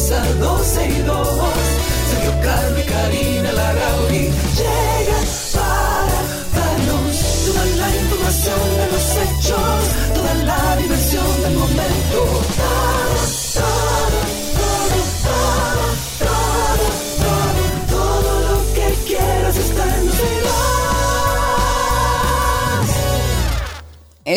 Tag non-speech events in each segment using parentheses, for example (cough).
comienza 12 y 2. Sergio y Karina Larrauri llegan para darnos toda la información de los hechos,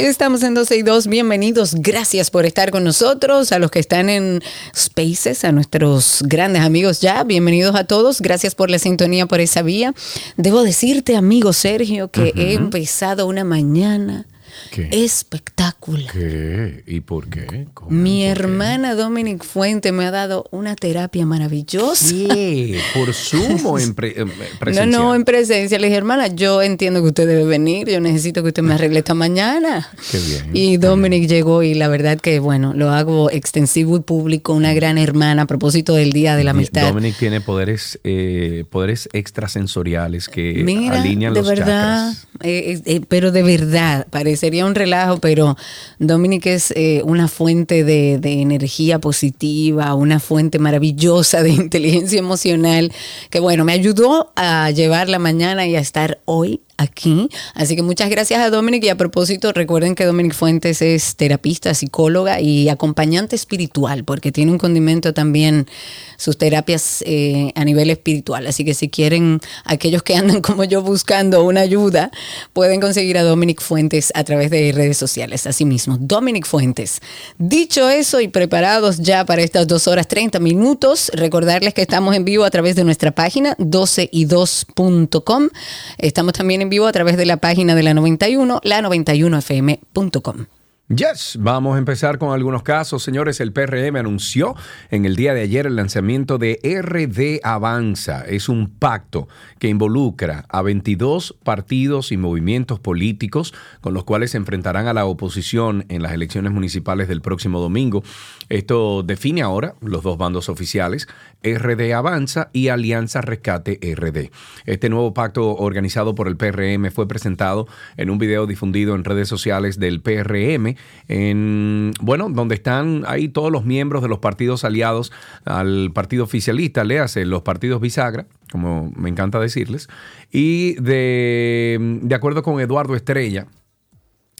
Estamos en 12 y 2, bienvenidos, gracias por estar con nosotros, a los que están en Spaces, a nuestros grandes amigos ya, bienvenidos a todos, gracias por la sintonía por esa vía. Debo decirte, amigo Sergio, que he empezado una mañana ¿Qué? espectacular. ¿Qué? ¿Y por qué? ¿Cómo? Mi ¿Por qué? hermana Dominic Fuente me ha dado una terapia maravillosa. ¿Qué? ¿Por Zoom o en pre- en (laughs) No, no, en presencia. Le dije, hermana, yo entiendo que usted debe venir. Yo necesito que usted me arregle esta mañana. Qué bien, Y qué Dominic llegó y la verdad que, bueno, lo hago extensivo y público. Una gran hermana a propósito del Día de la Amistad. Dominic tiene poderes, eh, poderes extrasensoriales que Mira, alinean de los verdad, chakras. eh, eh, pero de verdad, parecería un relajo, pero Dominic es eh, una fuente de energía positiva, una fuente maravillosa de (laughs) inteligencia emocional, que bueno, me ayudó a llevar la mañana y a estar hoy aquí. Así que muchas gracias a Dominic y a propósito, recuerden que Dominic Fuentes es terapista, psicóloga y acompañante espiritual, porque tiene un condimento también sus terapias eh, a nivel espiritual. Así que si quieren, aquellos que andan (laughs) como yo buscando una ayuda, pueden conseguir a Dominic Fuentes a través de redes sociales. Asimismo, Dominic Fuentes. Dicho eso y preparados ya para estas dos horas 30 minutos, recordarles que estamos en vivo a través de nuestra página 12y2.com. Estamos también en vivo a través de la página de la 91, la 91fm.com. Yes, vamos a empezar con algunos casos. Señores, el PRM anunció en el día de ayer el lanzamiento de RD Avanza. Es un pacto que involucra a 22 partidos y movimientos políticos con los cuales se enfrentarán a la oposición en las elecciones municipales del próximo domingo. Esto define ahora los dos bandos oficiales, RD Avanza y Alianza Rescate RD. Este nuevo pacto organizado por el PRM fue presentado en un video difundido en redes sociales del PRM, en, bueno, donde están ahí todos los miembros de los partidos aliados al partido oficialista, léase los partidos bisagra, como me encanta decirles, y de, de acuerdo con Eduardo Estrella,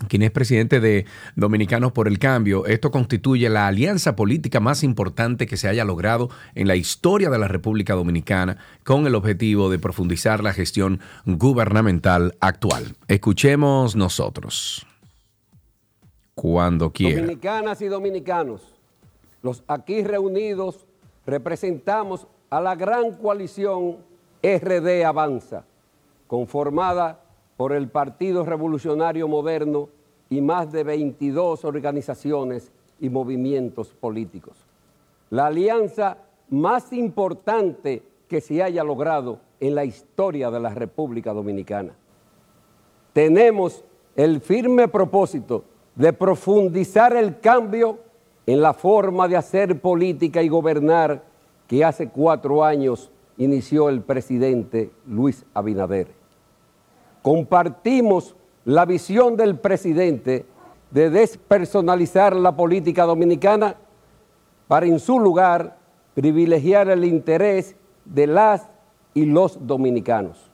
quien es presidente de Dominicanos por el Cambio, esto constituye la alianza política más importante que se haya logrado en la historia de la República Dominicana con el objetivo de profundizar la gestión gubernamental actual. Escuchemos nosotros. Cuando quiera. Dominicanas y dominicanos, los aquí reunidos representamos a la gran coalición RD Avanza, conformada por el Partido Revolucionario Moderno y más de 22 organizaciones y movimientos políticos. La alianza más importante que se haya logrado en la historia de la República Dominicana tenemos el firme propósito de profundizar el cambio en la forma de hacer política y gobernar que hace cuatro años inició el presidente Luis Abinader. Compartimos la visión del presidente de despersonalizar la política dominicana para en su lugar privilegiar el interés de las y los dominicanos.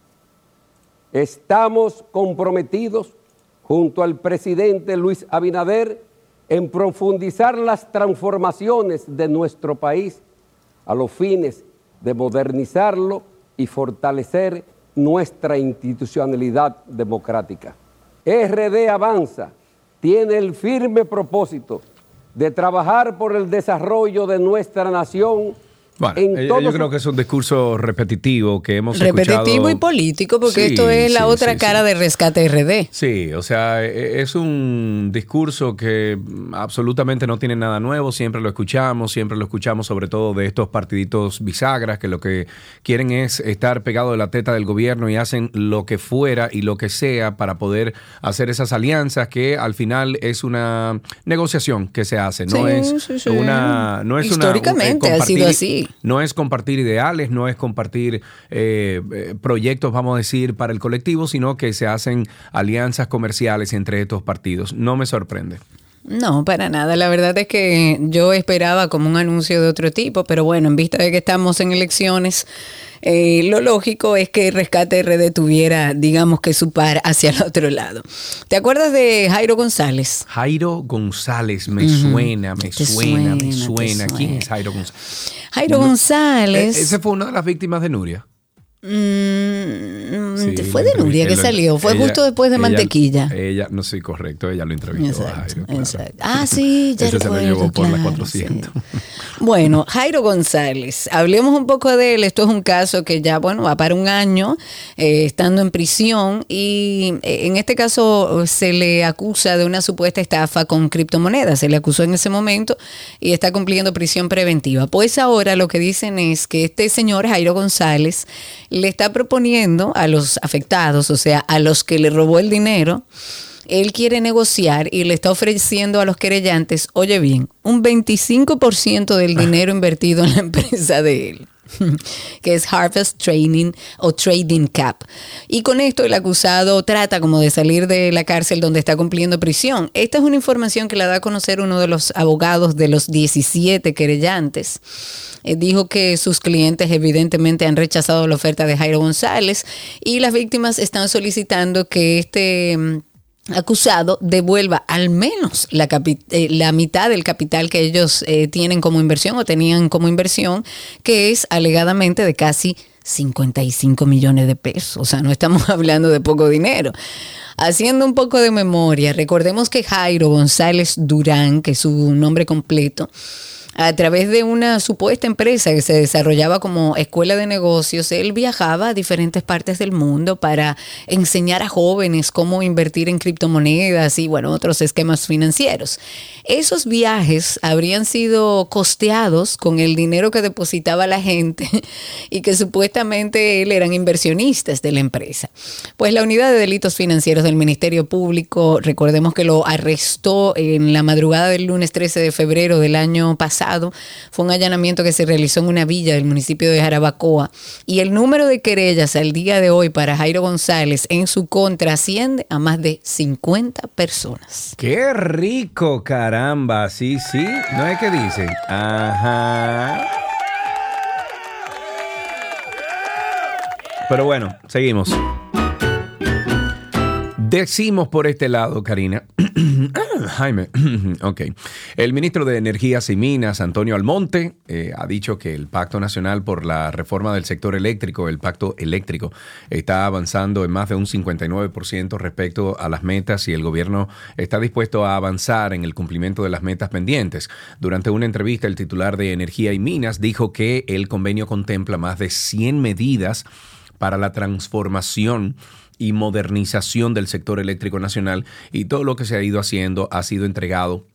Estamos comprometidos junto al presidente Luis Abinader en profundizar las transformaciones de nuestro país a los fines de modernizarlo y fortalecer nuestra institucionalidad democrática. RD Avanza tiene el firme propósito de trabajar por el desarrollo de nuestra nación Bueno, en eh, yo creo que es un discurso repetitivo que hemos Repetitivo escuchado. y político, porque Sí, esto es la sí, otra sí, cara de rescate RD. Sí, o sea, e- es un discurso que absolutamente no tiene nada nuevo, siempre lo escuchamos, siempre lo escuchamos sobre todo de estos partiditos bisagras que lo que quieren es estar pegado de la teta del gobierno y hacen lo que fuera y lo que sea para poder hacer esas alianzas que al final es una negociación que se hace, no es una no es una- Históricamente eh, ha sido así. No es compartir ideales, no es compartir eh, eh, proyectos, vamos a decir, para el colectivo, sino que se hacen alianzas comerciales entre estos partidos. No me sorprende. No, para nada. La verdad es que yo esperaba como un anuncio de otro tipo, pero bueno, en vista de que estamos en elecciones, eh, lo lógico es que Rescate RD tuviera, digamos que su par hacia el otro lado. ¿Te acuerdas de Jairo González? Jairo González, me suena, me suena, me suena, ¿Quién es Jairo González? Jairo González. Eh, Ese fue una de las víctimas de Nuria. Mm, Sí, fue de Nuria que salió, fue ella- justo después de ella- Mantequilla. Ella, no sé, correcto, ella lo entrevistó a Jairo. claro. Ah, sí, (laughs) ya Ese se lo llevó por la claro, 400. sí. Bueno, Jairo González, hablemos un poco de él. Esto es un caso que ya, bueno, va para un año eh, estando en prisión y eh, en este caso se le acusa de una supuesta estafa con criptomonedas. Se le acusó en ese momento y está cumpliendo prisión preventiva. Pues ahora lo que dicen es que este señor Jairo González le está proponiendo a los afectados, o sea, a los que le robó el dinero, él quiere negociar y le está ofreciendo a los querellantes, oye bien, un 25% del (laughs) dinero invertido en la empresa de él (laughs) que es Harvest Training o Trading Cap. Y con esto el acusado trata como de salir de la cárcel donde está cumpliendo prisión. Esta es una información que la da a conocer uno de los abogados de los 17 querellantes. Eh, dijo que sus clientes evidentemente han rechazado la oferta de Jairo González y las víctimas están solicitando que este mm, acusado devuelva al menos la, eh, la mitad del capital que ellos eh, tienen como inversión o tenían como inversión, que es alegadamente de casi 55 millones de pesos. O sea, no estamos (laughs) hablando de poco dinero. Haciendo un poco de memoria, recordemos que Jairo González Durán, que es su nombre completo, a través de una supuesta empresa que se desarrollaba como escuela de negocios, él viajaba a diferentes partes del mundo para enseñar a jóvenes cómo invertir en criptomonedas y bueno, otros esquemas financieros. Esos viajes habrían sido costeados con el dinero que depositaba la gente (laughs) y que supuestamente él eran inversionistas de la empresa. Pues la unidad de delitos financieros del Ministerio Público, recordemos que lo arrestó en la madrugada del lunes 13 de febrero del año pasado. Fue un allanamiento que se realizó en una villa del municipio de Jarabacoa. Y el número de querellas al día de hoy para Jairo González en su contra asciende a más de 50 personas. ¡Qué rico, caramba! Sí, sí. ¿No es que dicen? Ajá. Pero bueno, seguimos. Decimos por este lado, Karina. (clears throat) Jaime, (clears throat) ok. El ministro de Energías y Minas, Antonio Almonte, eh, ha dicho que el Pacto Nacional por la Reforma del Sector Eléctrico, el Pacto Eléctrico, está avanzando en más de un 59% respecto a las metas y el gobierno está dispuesto a avanzar en el cumplimiento de las metas pendientes. Durante una entrevista, el titular de Energía y Minas dijo que el convenio contempla más de 100 medidas para la transformación y modernización del sector eléctrico nacional y todo lo que se ha ido haciendo ha sido entregado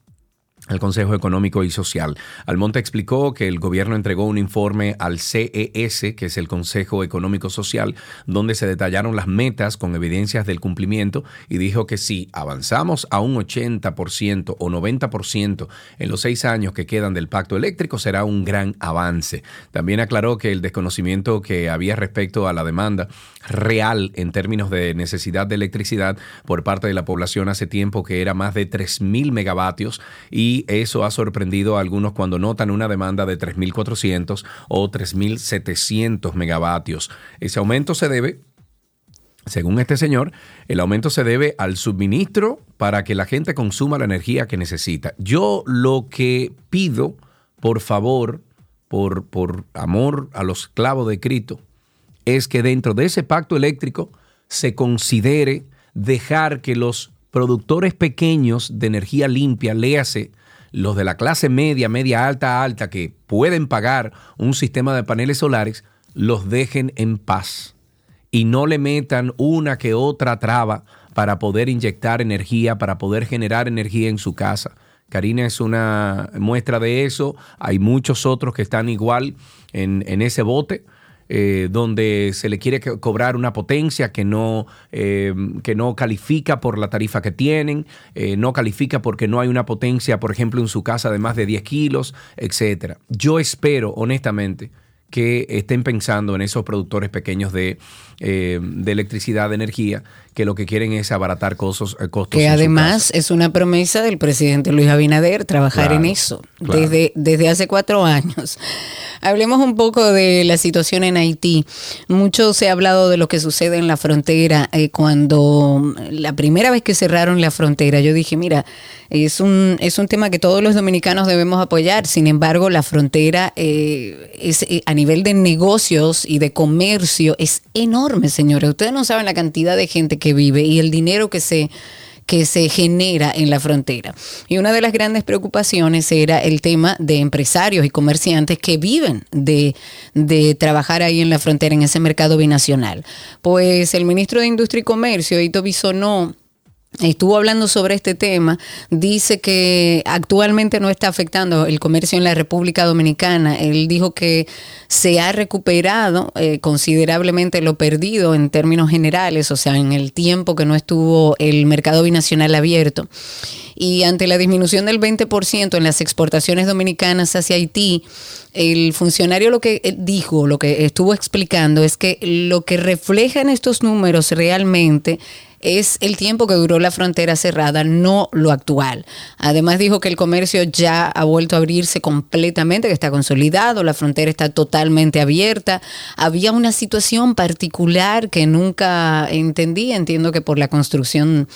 al Consejo Económico y Social. Almonte explicó que el gobierno entregó un informe al CES, que es el Consejo Económico Social, donde se detallaron las metas con evidencias del cumplimiento y dijo que si avanzamos a un 80% o 90% en los seis años que quedan del pacto eléctrico será un gran avance. También aclaró que el desconocimiento que había respecto a la demanda real en términos de necesidad de electricidad por parte de la población hace tiempo que era más de 3.000 megavatios y eso ha sorprendido a algunos cuando notan una demanda de 3.400 o 3.700 megavatios. Ese aumento se debe según este señor, el aumento se debe al suministro para que la gente consuma la energía que necesita. Yo lo que pido, por favor, por, por amor a los clavos de Cristo, es que dentro de ese pacto eléctrico se considere dejar que los productores pequeños de energía limpia, léase los de la clase media, media alta, alta, que pueden pagar un sistema de paneles solares, los dejen en paz y no le metan una que otra traba para poder inyectar energía, para poder generar energía en su casa. Karina es una muestra de eso. Hay muchos otros que están igual en, en ese bote. Eh, donde se le quiere cobrar una potencia que no, eh, que no califica por la tarifa que tienen, eh, no califica porque no hay una potencia, por ejemplo, en su casa de más de 10 kilos, etc. Yo espero, honestamente, que estén pensando en esos productores pequeños de, de electricidad, de energía, que lo que quieren es abaratar costos. Eh, costos que además es una promesa del presidente Luis Abinader trabajar en eso desde, desde hace cuatro años. (laughs) Hablemos un poco de la situación en Haití. Mucho se ha hablado de lo que sucede en la frontera. Eh, cuando la primera vez que cerraron la frontera, yo dije, mira, es un, es un tema que todos los dominicanos debemos apoyar. Sin embargo, la frontera eh, es, a nivel de negocios y de comercio es enorme, señores. Ustedes no saben la cantidad de gente que que vive y el dinero que se que se genera en la frontera. Y una de las grandes preocupaciones era el tema de empresarios y comerciantes que viven de, de, trabajar ahí en la frontera, en ese mercado binacional. Pues el ministro de Industria y Comercio, Ito Bisonó, estuvo hablando sobre este tema, dice que actualmente no está afectando el comercio en la República Dominicana. Él dijo que se ha recuperado eh, considerablemente lo perdido en términos generales, o sea, en el tiempo que no estuvo el mercado binacional abierto. Y ante la disminución del 20% en las exportaciones dominicanas hacia Haití, el funcionario lo que eh, dijo, lo que estuvo explicando es que lo que reflejan estos números realmente es el tiempo que duró la frontera cerrada, no lo actual. Además dijo que el comercio ya ha vuelto a abrirse completamente, que está consolidado, la frontera está totalmente abierta. Había una situación particular que nunca entendí, entiendo que por la construcción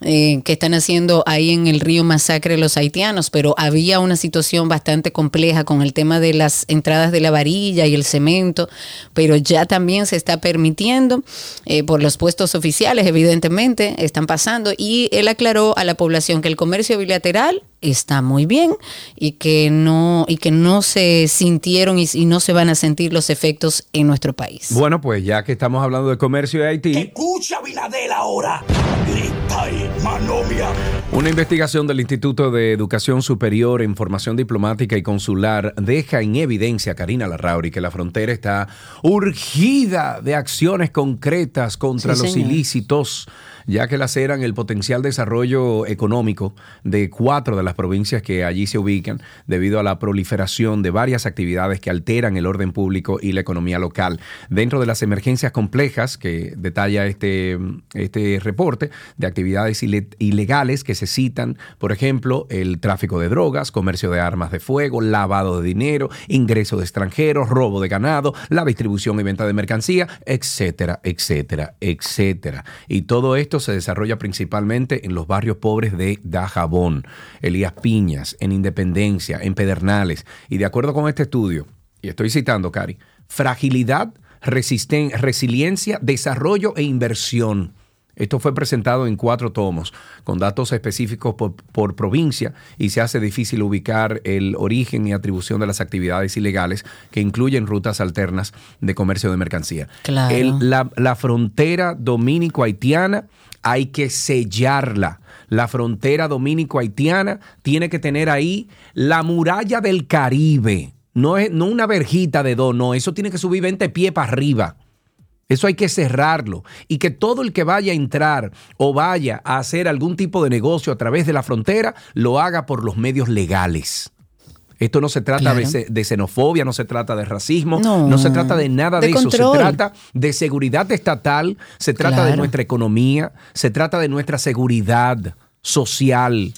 eh, que están haciendo ahí en el río Masacre los haitianos, pero había una situación bastante compleja con el tema de las entradas de la varilla y el cemento, pero ya también se está permitiendo eh, por los puestos oficiales, evidentemente, están pasando, y él aclaró a la población que el comercio bilateral está muy bien y que no y que no se sintieron y, no se van a sentir los efectos en nuestro país. Bueno, pues ya que estamos hablando de comercio de Haití. escucha Biladel ahora. Grita y manomia. Una investigación del Instituto de Educación Superior en Formación Diplomática y Consular deja en evidencia, Karina Larrauri, que la frontera está urgida de acciones concretas contra los ilícitos ya que laceran el potencial desarrollo económico de cuatro de las provincias que allí se ubican debido a la proliferación de varias actividades que alteran el orden público y la economía local. Dentro de las emergencias complejas que detalla este, este reporte de actividades ilegales que se citan, por ejemplo, el tráfico de drogas, comercio de armas de fuego, lavado de dinero, ingreso de extranjeros, robo de ganado, la distribución y venta de mercancía, etcétera, etcétera, etcétera. Y todo esto se desarrolla principalmente en los barrios pobres de Dajabón, Elías Piñas, en Independencia, en Pedernales. Y de acuerdo con este estudio, y estoy citando, Cari, fragilidad, resiliencia, desarrollo e inversión. Esto fue presentado en cuatro tomos, con datos específicos por, provincia, y se hace difícil ubicar el origen y atribución de las actividades ilegales que incluyen rutas alternas de comercio de mercancía. la, la frontera dominico-haitiana hay que sellarla. La frontera dominico-haitiana tiene que tener ahí la muralla del Caribe. No, es, no una verjita de dos, no, eso tiene que subir 20 pies para arriba. Eso hay que cerrarlo y que todo el que vaya a entrar o vaya a hacer algún tipo de negocio a través de la frontera lo haga por los medios legales. Esto no se trata de, xenofobia, no se trata de racismo, no, se trata de nada de, eso. Se trata de seguridad estatal, se trata de nuestra economía, se trata de nuestra seguridad social.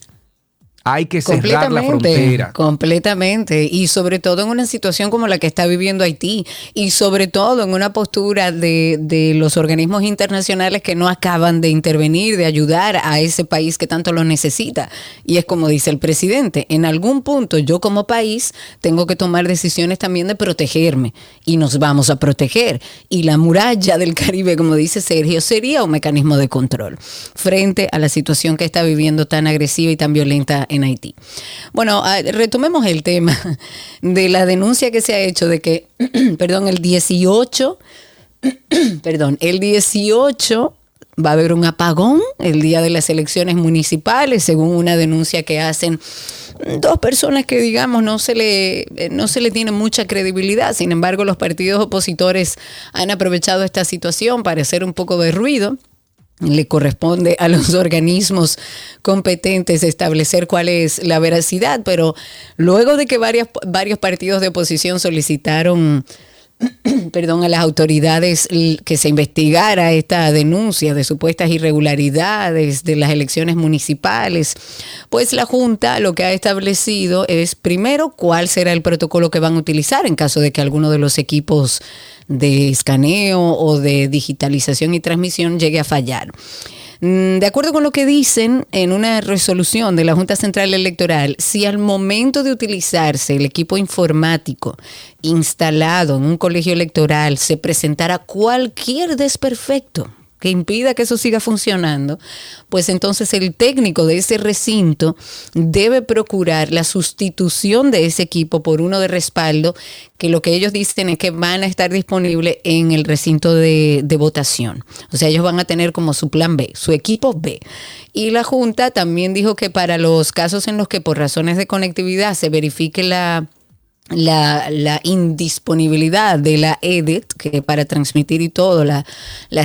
Hay que cerrar la frontera. Completamente. Y sobre todo en una situación como la que está viviendo Haití. Y sobre todo en una postura de, de, los organismos internacionales que no acaban de intervenir, de ayudar a ese país que tanto lo necesita. Y es como dice el presidente, en algún punto yo como país tengo que tomar decisiones también de protegerme. Y nos vamos a proteger. Y la muralla del Caribe, como dice Sergio, sería un mecanismo de control frente a la situación que está viviendo tan agresiva y tan violenta en Haití. Bueno, ah, retomemos el tema (laughs) de la denuncia que se ha hecho de que, (clears throat) perdón, el 18, (clears throat) perdón, el 18 va a haber un apagón el día de las elecciones municipales, según una denuncia que hacen dos personas que digamos no se le eh, no se le tiene mucha credibilidad. Sin embargo, los partidos opositores han aprovechado esta situación para hacer un poco de ruido le corresponde a los (laughs) organismos competentes establecer cuál es la veracidad, pero luego de que varios, varios partidos de oposición solicitaron (clears throat) perdón, a las autoridades que se investigara esta denuncia de supuestas irregularidades de las elecciones municipales, pues la Junta lo que ha establecido es primero cuál será el protocolo que van a utilizar en caso de que alguno de los equipos de escaneo o de digitalización y transmisión llegue a fallar. Mm, de acuerdo con lo que dicen en una resolución de la Junta Central Electoral, si al momento de utilizarse el equipo informático instalado en un colegio electoral se presentara cualquier desperfecto, que impida que eso siga funcionando, pues entonces el técnico de ese recinto debe procurar la sustitución de ese equipo por uno de respaldo, que lo que ellos dicen es que van a estar disponibles en el recinto de, de votación. O sea, ellos van a tener como su plan B, su equipo B. Y la Junta también dijo que para los casos en los que por razones de conectividad se verifique la la, indisponibilidad de la EDIT, que para transmitir y todo, las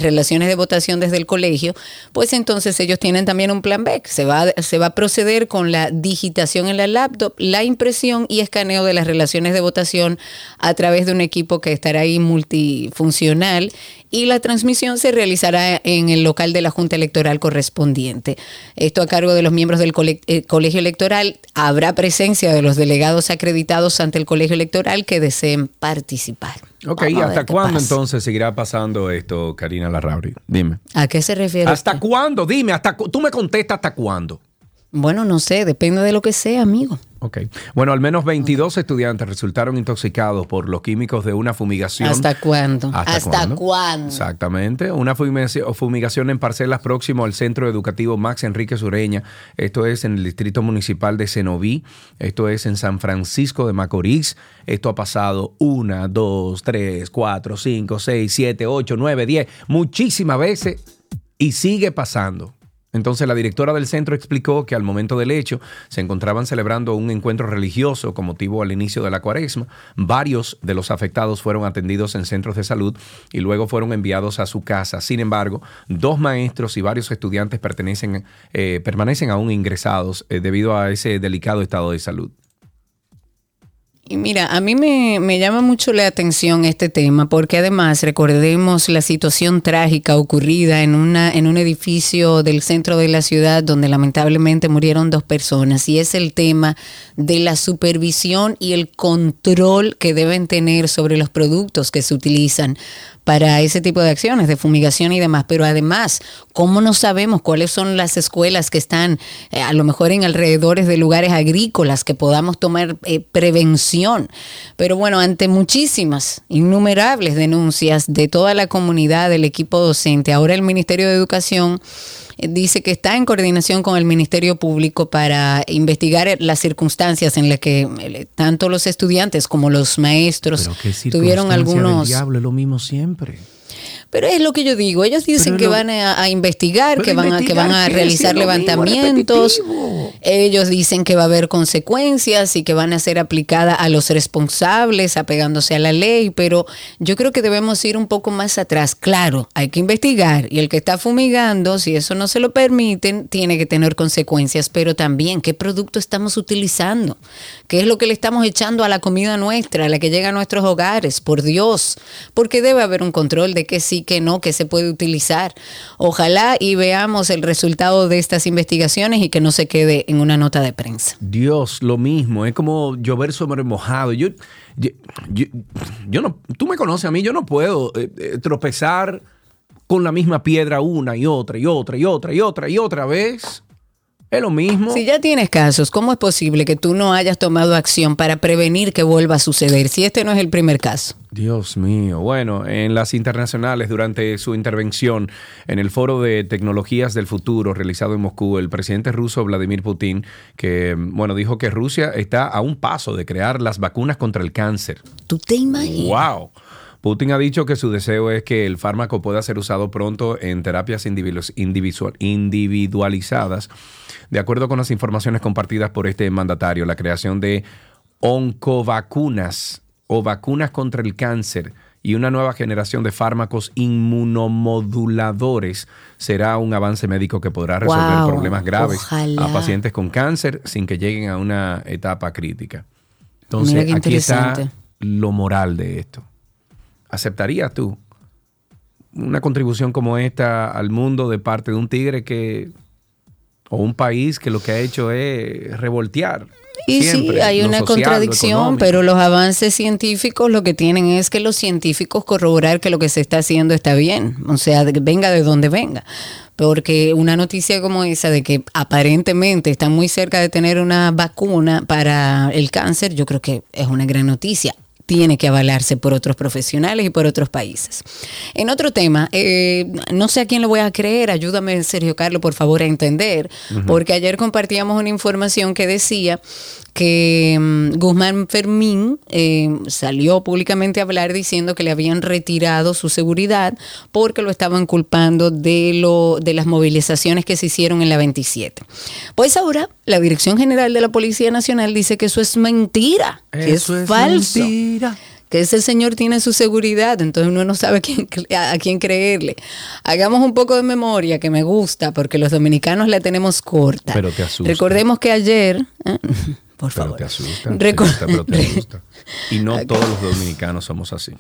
relaciones de votación desde el colegio, pues entonces ellos tienen también un plan B. Se va, se va a proceder con la digitación en la laptop, la impresión y escaneo de las relaciones de votación a través de un equipo que estará ahí multifuncional y la transmisión se realizará en el local de la Junta Electoral correspondiente. Esto a cargo de los miembros del eh, Colegio Electoral. Habrá presencia de los delegados acreditados ante el Colegio Electoral que deseen participar. Ok, ¿y hasta cuándo entonces seguirá pasando esto, Karina Larrauri? Dime. ¿A qué se refiere? ¿Hasta cuándo? Dime, hasta tú me contestas hasta cuándo. Bueno, no sé, depende de lo que sea, amigo. Ok. Bueno, al menos 22 estudiantes resultaron intoxicados por los químicos de una fumigación. ¿Hasta cuándo? ¿Hasta, cuándo? Exactamente. Una fumigación en parcelas próximo al Centro Educativo Max Enrique Sureña. Esto es en el Distrito Municipal de Cenoví. Esto es en San Francisco de Macorís. Esto ha pasado una, dos, tres, cuatro, cinco, seis, siete, ocho, nueve, diez, muchísimas veces y sigue pasando. Entonces la directora del centro explicó que al momento del hecho se encontraban celebrando un encuentro religioso con motivo al inicio de la cuaresma. Varios de los afectados fueron atendidos en centros de salud y luego fueron enviados a su casa. Sin embargo, dos maestros y varios estudiantes pertenecen, eh, permanecen aún ingresados eh, debido a ese delicado estado de salud. Y mira, a mí me, llama mucho la atención este tema porque además recordemos la situación trágica ocurrida en, una, en un edificio del centro de la ciudad donde lamentablemente murieron dos personas. Y es el tema de la supervisión y el control que deben tener sobre los productos que se utilizan para ese tipo de acciones de fumigación y demás. Pero además, ¿cómo no sabemos cuáles son las escuelas que están eh, a lo mejor en alrededores de lugares agrícolas que podamos tomar eh, prevención? Pero bueno, ante muchísimas, innumerables denuncias de toda la comunidad del equipo docente, ahora el Ministerio de Educación dice que está en coordinación con el Ministerio Público para investigar las circunstancias en las que eh, tanto los estudiantes como los maestros tuvieron algunos... diablo es lo mismo siempre. Pero es lo que yo digo, ellos dicen que van a, investigar, que van a, que van a realizar levantamientos, ellos dicen que va a haber consecuencias y que van a ser aplicadas a los responsables, apegándose a la ley, pero yo creo que debemos ir un poco más atrás. Claro, hay que investigar y el que está fumigando, si eso no se lo permiten, tiene que tener consecuencias, pero también qué producto estamos utilizando, qué es lo que le estamos echando a la comida nuestra, a la que llega a nuestros hogares, por Dios, porque debe haber un control de que sí que no, que se puede utilizar. Ojalá y veamos el resultado de estas investigaciones y que no se quede en una nota de prensa. Dios, lo mismo, es como llover sobre mojado. Yo, yo, no, tú me conoces a mí, yo no puedo eh, eh, tropezar con la misma piedra una y otra y otra y otra y otra y otra vez. Es lo mismo. Si ya tienes casos, ¿cómo es posible que tú no hayas tomado acción para prevenir que vuelva a suceder si este no es el primer caso? Dios mío. Bueno, en las internacionales, durante su intervención en el Foro de Tecnologías del Futuro realizado en Moscú, el presidente ruso Vladimir Putin, que bueno, dijo que Rusia está a un paso de crear las vacunas contra el cáncer. ¿Tú te imaginas? ¡Wow! Putin ha dicho que su deseo es que el fármaco pueda ser usado pronto en terapias individual- individual- individualizadas. De acuerdo con las informaciones compartidas por este mandatario, la creación de oncovacunas o vacunas contra el cáncer y una nueva generación de fármacos inmunomoduladores será un avance médico que podrá resolver Wow, problemas graves ojalá. a pacientes con cáncer sin que lleguen a una etapa crítica. Entonces, aquí está lo moral de esto. ¿Aceptarías tú una contribución como esta al mundo de parte de un tigre que o un país que lo que ha hecho es revoltear? Y siempre, sí, hay una social, contradicción, pero los avances científicos lo que tienen es que los científicos corroborar que lo que se está haciendo está bien, o sea, de venga de donde venga. Porque una noticia como esa de que aparentemente están muy cerca de tener una vacuna para el cáncer, yo creo que es una gran noticia tiene que avalarse por otros profesionales y por otros países. En otro tema, eh, no sé a quién le voy a creer, ayúdame Sergio Carlos, por favor, a entender, porque ayer compartíamos una información que decía que mm, Guzmán Fermín eh, salió públicamente a hablar diciendo que le habían retirado su seguridad porque lo estaban culpando de, lo, de las movilizaciones que se hicieron en la 27. Pues ahora la Dirección General de la Policía Nacional dice que eso es mentira, que Eso es, es falso mentira. que ese señor tiene su seguridad, entonces uno no sabe a quién, a a quién creerle. Hagamos un poco de memoria, que me gusta, porque los dominicanos la tenemos corta. Pero te asusta. Recordemos que ayer, ¿eh? Por Pero favor. te asusta, te asusta, pero te asusta. (laughs) Y no todos los dominicanos somos así.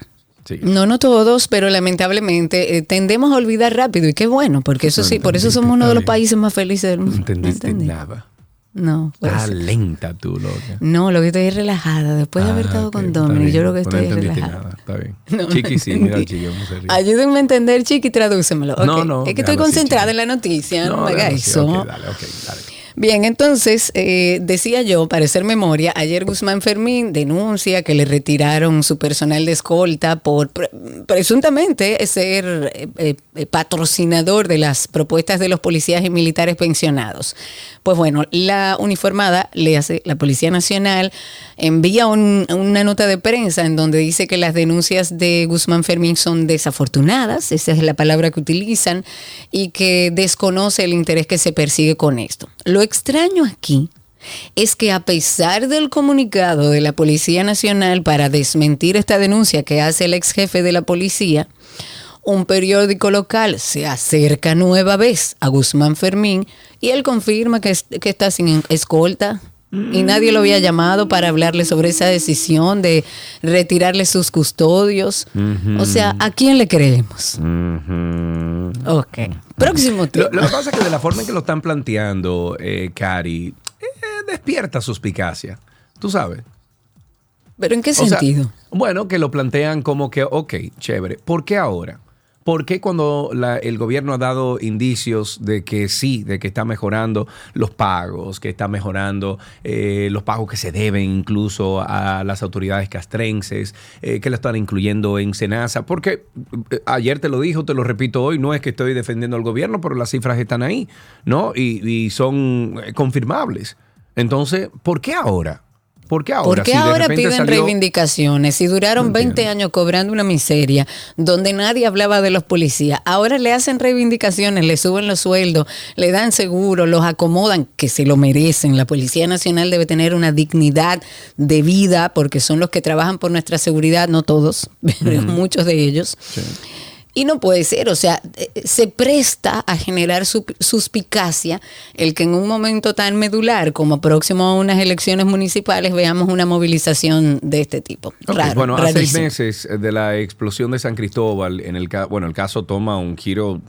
Sí. No, no todos, pero lamentablemente eh, tendemos a olvidar rápido y qué bueno, porque eso No sí, por eso entendiste, somos uno de los países más felices del No mundo. entendiste entendí. nada. No, ser. lenta tú, loca. no, lo que estoy es relajada. Después de haber Ah, estado con Dominic, yo lo que Pues no estoy es entendiste relajada. nada, Está bien. (laughs) No, no chiqui, sí, mira, chiqui, vamos a. Ayúdenme a entender, Chiqui, tradúcemelo. No, no, Es que estoy concentrada en la noticia, no, me haga eso. ok, dale, ok, dale. Bien, entonces, eh, decía yo, para hacer memoria, ayer Guzmán Fermín denuncia que le retiraron su personal de escolta por pre- presuntamente ser eh, eh, patrocinador de las propuestas de los policías y militares pensionados. Pues bueno, la uniformada le hace la Policía Nacional, envía un- una nota de prensa en donde dice que las denuncias de Guzmán Fermín son desafortunadas, esa es la palabra que utilizan, y que desconoce el interés que se persigue con esto. Extraño aquí es que a pesar del comunicado de la Policía Nacional para desmentir esta denuncia que hace el ex jefe de la policía, un periódico local se acerca nueva vez a Guzmán Fermín y él confirma que, que está sin escolta. Y nadie lo había llamado para hablarle sobre esa decisión de retirarle sus custodios. O sea, ¿a quién le creemos? Ok. Próximo tema. Lo, lo que pasa es que de la forma en que lo están planteando, eh, Cari, eh, despierta suspicacia. Tú sabes. ¿Pero en qué O sea, sentido? bueno, que lo plantean como que, ok, chévere. ¿Por qué ahora? ¿Por qué cuando el gobierno ha dado indicios de que sí, de que está mejorando los pagos, que está mejorando eh, los pagos que se deben incluso a las autoridades castrenses, eh, que lo están incluyendo en Senasa? Porque eh, ayer te lo dijo, te lo repito hoy, no es que estoy defendiendo al gobierno, pero las cifras están ahí, ¿no? Y, son confirmables. Entonces, ¿por qué ahora? ¿Por qué ahora? ¿Por qué Si de ahora piden salió- reivindicaciones? Si duraron 20 años cobrando una miseria, donde nadie hablaba de los policías, ahora le hacen reivindicaciones, le suben los sueldos, le dan seguro, los acomodan, que se lo merecen. La Policía Nacional debe tener una dignidad de vida, porque son los que trabajan por nuestra seguridad, no todos, (laughs) pero muchos de ellos. Y no puede ser, o sea, eh, se presta a generar su- suspicacia el que en un momento tan medular como próximo a unas elecciones municipales veamos una movilización de este tipo. Ok, Raro, bueno, a seis rarísimo. meses de la explosión de San Cristóbal, en el bueno, el caso toma un giro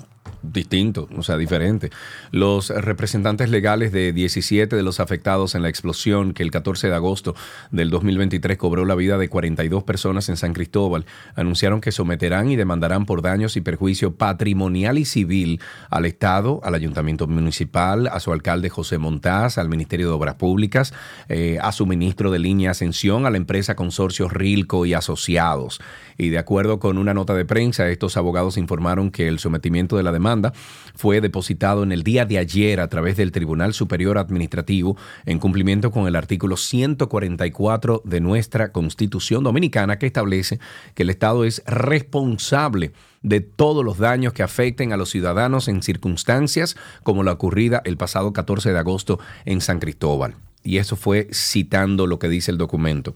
distinto, o sea, diferente. Los representantes legales de 17 de los afectados en la explosión que el 14 de agosto del 2023 cobró la vida de 42 personas en San Cristóbal anunciaron que someterán y demandarán por daños y perjuicio patrimonial y civil al Estado, al Ayuntamiento Municipal, a su alcalde José Montaz, al Ministerio de Obras Públicas, eh, a su ministro de Línea Ascensión, a la empresa Consorcio Rilco y Asociados. Y de acuerdo con una nota de prensa, estos abogados informaron que el sometimiento de la demanda fue depositado en el día de ayer a través del Tribunal Superior Administrativo en cumplimiento con el artículo 144 de nuestra Constitución Dominicana que establece que el Estado es responsable de todos los daños que afecten a los ciudadanos en circunstancias como la ocurrida el pasado 14 de agosto en San Cristóbal. Y eso fue citando lo que dice el documento.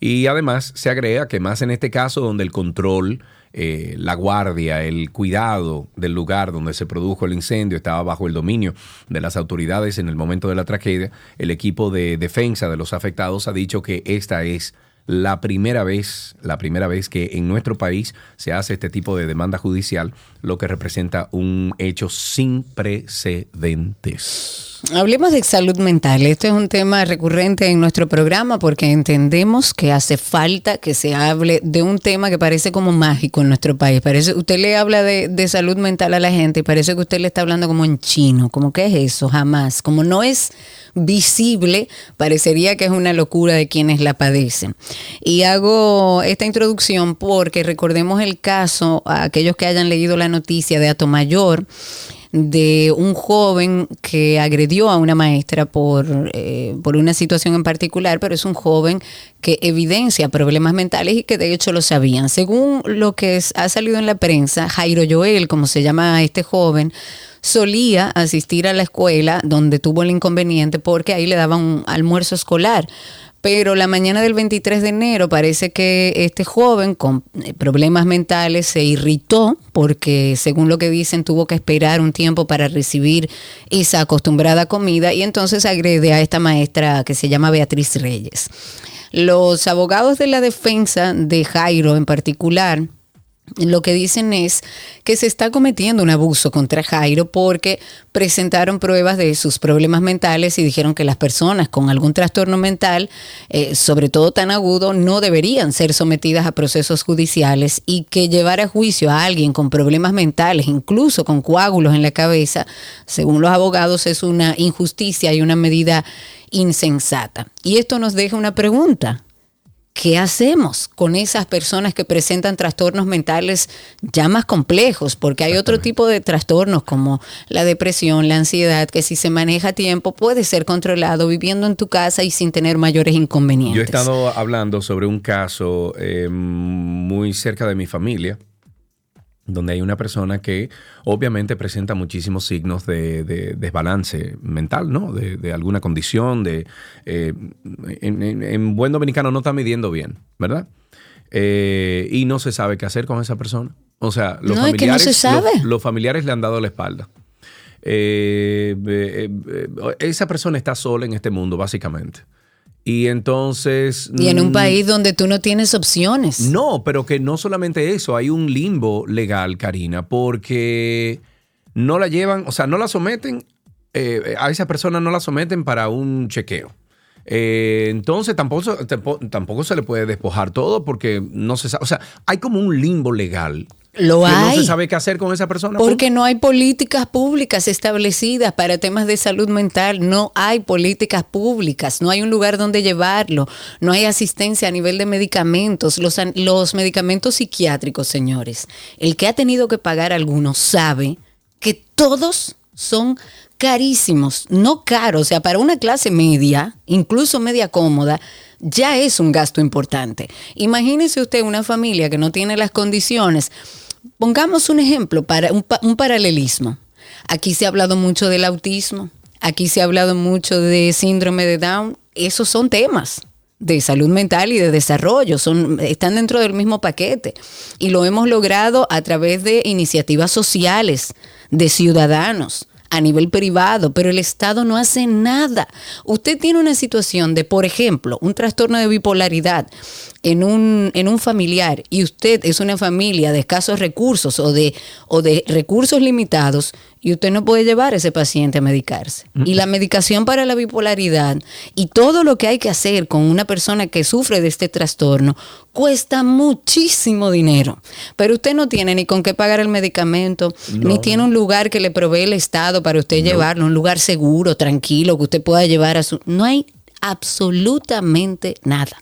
Y además se agrega que más en este caso donde el control, eh, la guardia, el cuidado del lugar donde se produjo el incendio estaba bajo el dominio de las autoridades en el momento de la tragedia, el equipo de defensa de los afectados ha dicho que esta es la primera vez, la primera vez que en nuestro país se hace este tipo de demanda judicial, lo que representa un hecho sin precedentes. Hablemos de salud mental. Esto es un tema recurrente en nuestro programa porque entendemos que hace falta que se hable de un tema que parece como mágico en nuestro país. Parece, usted le habla de, de salud mental a la gente y parece que usted le está hablando como en chino. Como que es eso, jamás. Como no es visible, parecería que es una locura de quienes la padecen. Y hago esta introducción porque recordemos el caso, a aquellos que hayan leído la noticia de Atomayor, de un joven que agredió a una maestra por, eh, por una situación en particular, pero es un joven que evidencia problemas mentales y que de hecho lo sabían. Según lo que ha salido en la prensa, Jairo Joel, como se llama este joven, solía asistir a la escuela donde tuvo el inconveniente porque ahí le daban un almuerzo escolar. Pero la mañana del 23 de enero parece que este joven con eh, problemas mentales se irritó porque, según lo que dicen, tuvo que esperar un tiempo para recibir esa acostumbrada comida y entonces agrede a esta maestra que se llama Beatriz Reyes. Los abogados de la defensa de Jairo en particular lo que dicen es que se está cometiendo un abuso contra Jairo porque presentaron pruebas de sus problemas mentales y dijeron que las personas con algún trastorno mental, eh, sobre todo tan agudo, no deberían ser sometidas a procesos judiciales y que llevar a juicio a alguien con problemas mentales, incluso con coágulos en la cabeza, según los abogados, es una injusticia y una medida insensata. Y esto nos deja una pregunta. ¿Qué hacemos con esas personas que presentan trastornos mentales ya más complejos? Porque hay otro tipo de trastornos como la depresión, la ansiedad, que si se maneja a tiempo puede ser controlado viviendo en tu casa y sin tener mayores inconvenientes. Yo he estado hablando sobre un caso eh, muy cerca de mi familia donde hay una persona que obviamente presenta muchísimos signos de, desbalance mental, ¿no? De, alguna condición, de eh, en, buen dominicano no está midiendo bien, ¿verdad? Eh, y no se sabe qué hacer con esa persona. O sea, los, familiares, Los, familiares le han dado la espalda. Eh, esa persona está sola en este mundo, básicamente. Y entonces... Y en un mm, país donde tú no tienes opciones. No, pero que no solamente eso, hay un limbo legal, Karina, porque no la llevan, o sea, no la someten, eh, a esa persona no la someten para un chequeo. Eh, entonces tampoco, tampoco se le puede despojar todo porque no se sabe, o sea, hay como un limbo legal lo hay. No se sabe qué hacer con esa persona. Porque no hay políticas públicas establecidas para temas de salud mental. No hay políticas públicas. No hay un lugar donde llevarlo. No hay asistencia a nivel de medicamentos. Los, los medicamentos psiquiátricos, señores. El que ha tenido que pagar algunos sabe que todos son carísimos. No caros. O sea, para una clase media, incluso media cómoda, ya es un gasto importante. Imagínese usted una familia que no tiene las condiciones Pongamos un ejemplo, para un, paralelismo. Aquí se ha hablado mucho del autismo, aquí se ha hablado mucho de síndrome de Down. Esos son temas de salud mental y de desarrollo, son, están dentro del mismo paquete. Y lo hemos logrado a través de iniciativas sociales, de ciudadanos a nivel privado, pero el Estado no hace nada. Usted tiene una situación de, por ejemplo, un trastorno de bipolaridad en un, en un familiar y usted es una familia de escasos recursos o de, o de recursos limitados, y usted no puede llevar a ese paciente a medicarse. Y la medicación para la bipolaridad y todo lo que hay que hacer con una persona que sufre de este trastorno cuesta muchísimo dinero. Pero usted no tiene ni con qué pagar el medicamento, ni tiene un lugar que le provee el Estado para usted llevarlo, un lugar seguro, tranquilo, que usted pueda llevar a su... No hay absolutamente nada.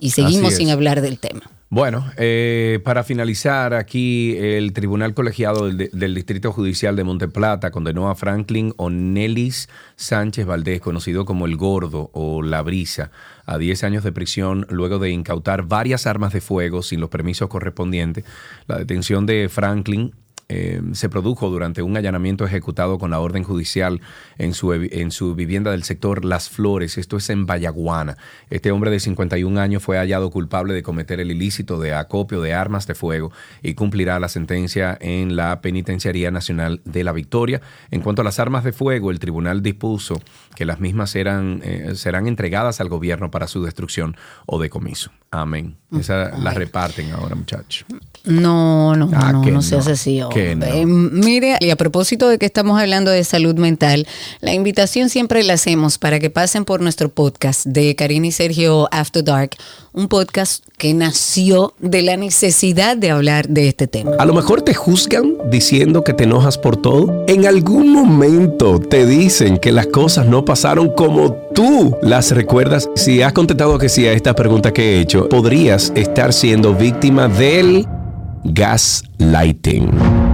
Y seguimos sin hablar del tema. Bueno, eh, para finalizar, aquí el Tribunal Colegiado del, del Distrito Judicial de Monteplata condenó a Franklin Onelis Sánchez Valdés, conocido como el Gordo o La Brisa, a 10 años de prisión luego de incautar varias armas de fuego sin los permisos correspondientes. La detención de Franklin eh, se produjo durante un allanamiento ejecutado con la orden judicial en su, en su vivienda del sector Las Flores, esto es en Vallaguana. Este hombre de 51 años fue hallado culpable de cometer el ilícito de acopio de armas de fuego y cumplirá la sentencia en la Penitenciaría Nacional de la Victoria. En cuanto a las armas de fuego, el tribunal dispuso que las mismas eran, eh, serán entregadas al gobierno para su destrucción o decomiso. Amén. Esas las reparten ahora, muchachos. No, no, Ah, no, que no no, seas así. no. Eh, mire, y a propósito de que estamos hablando de salud mental, la invitación siempre la hacemos para que pasen por nuestro podcast de Karina y Sergio After Dark, un podcast que nació de la necesidad de hablar de este tema. A lo mejor te juzgan diciendo que te enojas por todo. En algún momento te dicen que las cosas no pasaron como tú las recuerdas. Si has contestado que sí a esta pregunta que he hecho, podrías estar siendo víctima del gaslighting.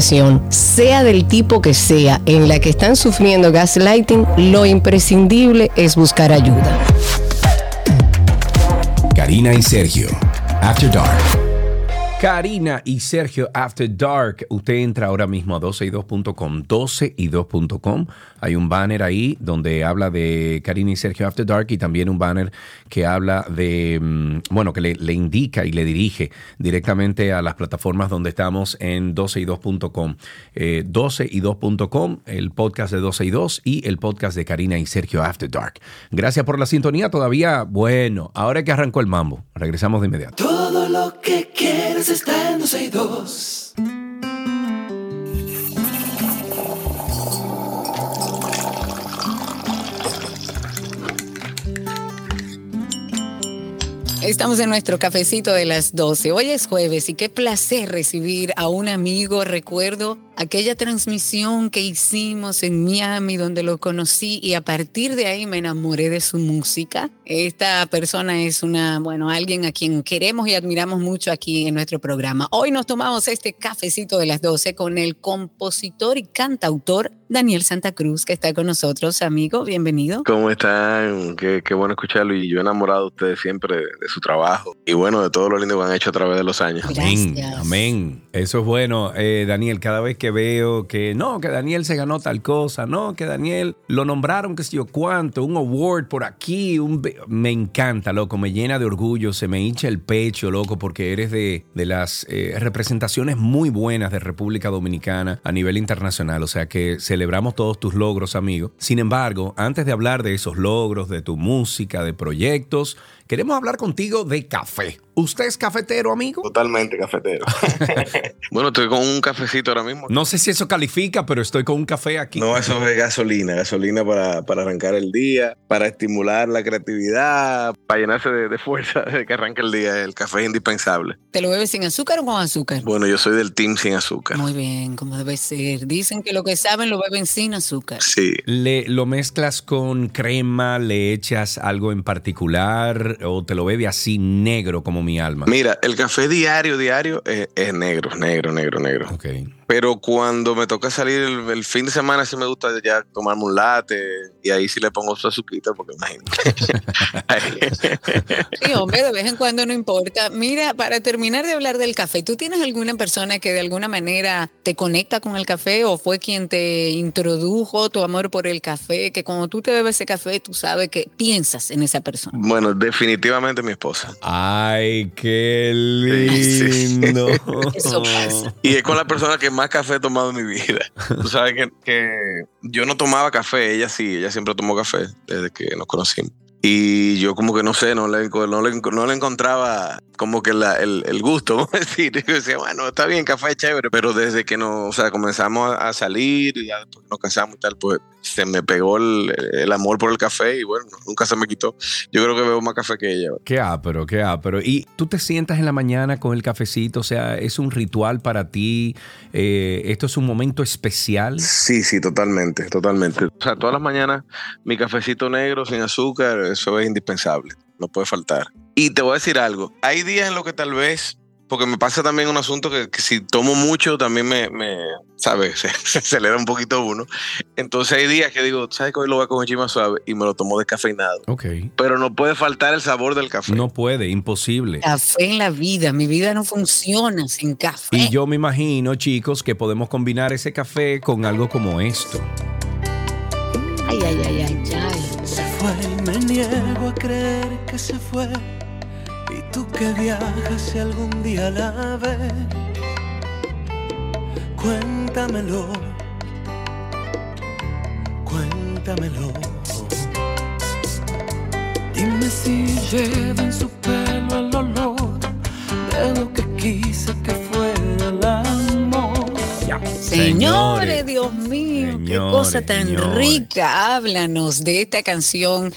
sea del tipo que sea, en la que están sufriendo gaslighting, lo imprescindible es buscar ayuda. Karina y Sergio, After Dark. Karina y Sergio After Dark. Usted entra ahora mismo a 12y2.com, 12y2.com. Hay un banner ahí donde habla de Karina y Sergio After Dark y también un banner que habla de, mm, bueno, que le, le indica y le dirige directamente a las plataformas donde estamos en 12y2.com. Eh, 12y2.com, el podcast de 12 y 2 y el podcast de Karina y Sergio After Dark. Gracias por la sintonía. Todavía, bueno, ahora que arrancó el mambo, regresamos de inmediato. Todo lo que quieres está en 12 Estamos en nuestro cafecito de las 12. Hoy es jueves y qué placer recibir a un amigo. Recuerdo aquella transmisión que hicimos en Miami donde lo conocí y a partir de ahí me enamoré de su música. Esta persona es una, bueno, alguien a quien queremos y admiramos mucho aquí en nuestro programa. Hoy nos tomamos este cafecito de las 12 con el compositor y cantautor Daniel Santa Cruz que está con nosotros, amigo. Bienvenido. ¿Cómo están? Qué, qué bueno escucharlo y yo enamorado de ustedes siempre de, su trabajo y bueno, de todo lo lindo que han hecho a través de los años. Amén, Gracias. amén. Eso es bueno, eh, Daniel. Cada vez que veo que no, que Daniel se ganó tal cosa, no, que Daniel lo nombraron, que sé yo cuánto, un award por aquí, un me encanta, loco, me llena de orgullo, se me hincha el pecho, loco, porque eres de, de las eh, representaciones muy buenas de República Dominicana a nivel internacional. O sea que celebramos todos tus logros, amigo. Sin embargo, antes de hablar de esos logros, de tu música, de proyectos, queremos hablar contigo de café. ¿Usted es cafetero, amigo? Totalmente cafetero. (laughs) bueno, estoy con un cafecito ahora mismo. No sé si eso califica, pero estoy con un café aquí. No, eso es gasolina, gasolina para, para arrancar el día, para estimular la creatividad, para llenarse de, de fuerza de que arranque el día. El café es indispensable. ¿Te lo bebes sin azúcar o con azúcar? Bueno, yo soy del team sin azúcar. Muy bien, como debe ser. Dicen que lo que saben lo beben sin azúcar. Sí. Le, ¿Lo mezclas con crema? ¿Le echas algo en particular? ¿O te lo bebe así negro como mi alma? Mira, el café diario, diario es, es negro, negro, negro, negro. Ok. Pero cuando me toca salir el, el fin de semana sí me gusta ya tomarme un latte y ahí sí le pongo su azuquita porque imagínate. (laughs) Sí, hombre, de vez en cuando no importa. Mira, para terminar de hablar del café, ¿tú tienes alguna persona que de alguna manera te conecta con el café o fue quien te introdujo tu amor por el café? Que cuando tú te bebes ese café, tú sabes que piensas en esa persona. bueno, definitivamente mi esposa. Ay, qué Sí, sí. lindo. Eso pasa. Y es con la persona que más café he tomado en mi vida. (laughs) Tú sabes que, que yo no tomaba café, ella sí, ella siempre tomó café desde que nos conocimos. Y yo como que no sé, no le, no le, no le encontraba como que la- el, el gusto, (laughs) vamos a decir. Yo decía, bueno, está bien, café es chévere, pero desde que nos, o sea, comenzamos a, salir y ya después nos casamos y tal, pues se me pegó el, el amor por el café y bueno, nunca se me quitó. Yo creo que bebo más café que ella. Qué ápero, qué ápero. Y tú te sientas en la mañana con el cafecito, o sea, es un ritual para ti, eh, esto es un momento especial. Sí, sí, totalmente, totalmente. O sea, todas las mañanas mi cafecito negro sin azúcar, eso es indispensable, no puede faltar. Y te voy a decir algo, hay días en los que tal vez, porque me pasa también un asunto que, que si tomo mucho también me, me ¿sabes? (laughs) Se, se acelera un poquito uno. Entonces hay días que digo, ¿sabes que hoy lo voy a coger más suave? Y me lo tomo descafeinado. Ok. Pero no puede faltar el sabor del café. No puede, imposible. Café en la vida, mi vida no funciona sin café. Y yo me imagino, chicos, que podemos combinar ese café con algo como esto. Ay, ay, ay, ay, ay. Se fue y me niego a creer que se fue. Tú que viajas si algún día la ves, cuéntamelo, cuéntamelo. Dime si lleva en su pelo el olor de lo que quise que fuera el amor. Señores, Dios mío, qué Señores, cosa tan señores. rica. Háblanos de esta canción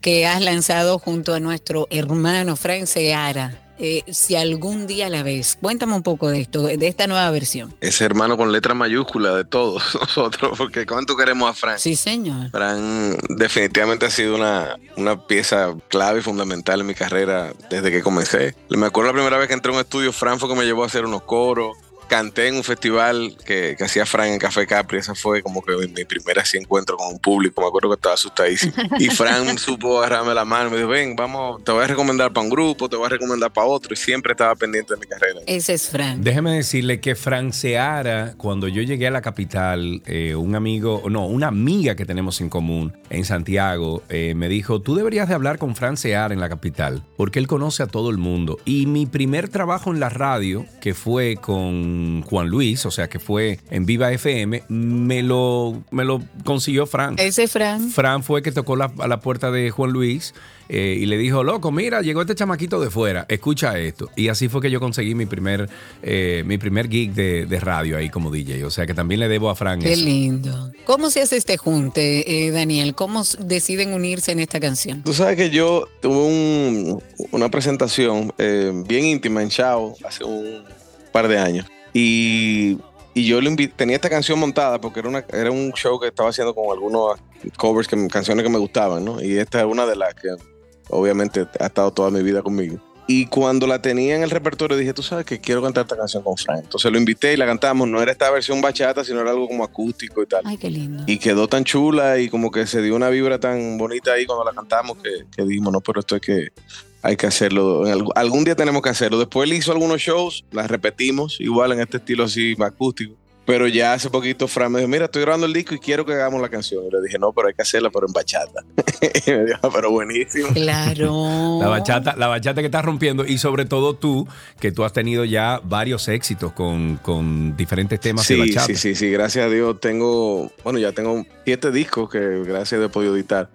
que has lanzado junto a nuestro hermano Frank Seara. Eh, si algún día la ves, cuéntame un poco de esto, de esta nueva versión. Ese hermano con letra mayúscula de todos (laughs) nosotros, porque ¿cuánto queremos a Frank? Sí, señor. Fran definitivamente ha sido una, una pieza clave y fundamental en mi carrera desde que comencé. Me acuerdo la primera vez que entré a un estudio, Fran fue que me llevó a hacer unos coros. Canté en un festival que, que hacía Fran en Café Capri. Ese fue como que mi primer así encuentro con un público. Me acuerdo que estaba asustadísimo. Y Fran (laughs) supo agarrarme la mano. Me dijo, ven, vamos, te voy a recomendar para un grupo, te voy a recomendar para otro. Y siempre estaba pendiente de mi carrera. Ese es Frank. Déjeme decirle que Fran Seara, cuando yo llegué a la capital, eh, un amigo, no, una amiga que tenemos en común en Santiago, eh, me dijo, tú deberías de hablar con Fran Seara en la capital, porque él conoce a todo el mundo. Y mi primer trabajo en la radio, que fue con Juan Luis, o sea, que fue en Viva FM, me lo, me lo consiguió Fran. Ese es Frank. Fran fue que tocó la- a la puerta de Juan Luis eh, y le dijo, loco, mira, llegó este chamaquito de fuera, escucha esto. Y así fue que yo conseguí mi primer, eh, mi primer gig de, de radio ahí como DJ. O sea que también le debo a Fran Qué eso. lindo. ¿Cómo se hace este junte, eh, Daniel? ¿Cómo deciden unirse en esta canción? Tú sabes que yo tuve un- una presentación eh, bien íntima en Chao hace un par de años. Y, y yo le invi- tenía esta canción montada porque era, una, era un show que estaba haciendo con algunos covers, que, canciones que me gustaban, ¿no? Y esta es una de las que obviamente ha estado toda mi vida conmigo. Y cuando la tenía en el repertorio dije, tú sabes que quiero cantar esta canción con Frank. Entonces lo invité y la cantamos. No era esta versión bachata, sino era algo como acústico y tal. Ay, qué lindo. Y quedó tan chula y como que se dio una vibra tan bonita ahí cuando la cantamos que, que dijimos, no, pero esto hay que, hay que hacerlo. En algún, día tenemos que hacerlo. Después él hizo algunos shows, las repetimos, igual en este estilo así acústico. Pero ya hace poquito Fran me dijo, mira, estoy grabando el disco y quiero que hagamos la canción. Y le dije, no, pero hay que hacerla, pero en bachata. (laughs) y me dijo, "Ah, pero buenísimo. Claro. La bachata, la bachata que estás rompiendo y sobre todo tú, que tú has tenido ya varios éxitos con, con diferentes temas de Sí, bachata. sí, sí, sí, gracias a Dios tengo, bueno, ya tengo siete discos que gracias a Dios he podido editar.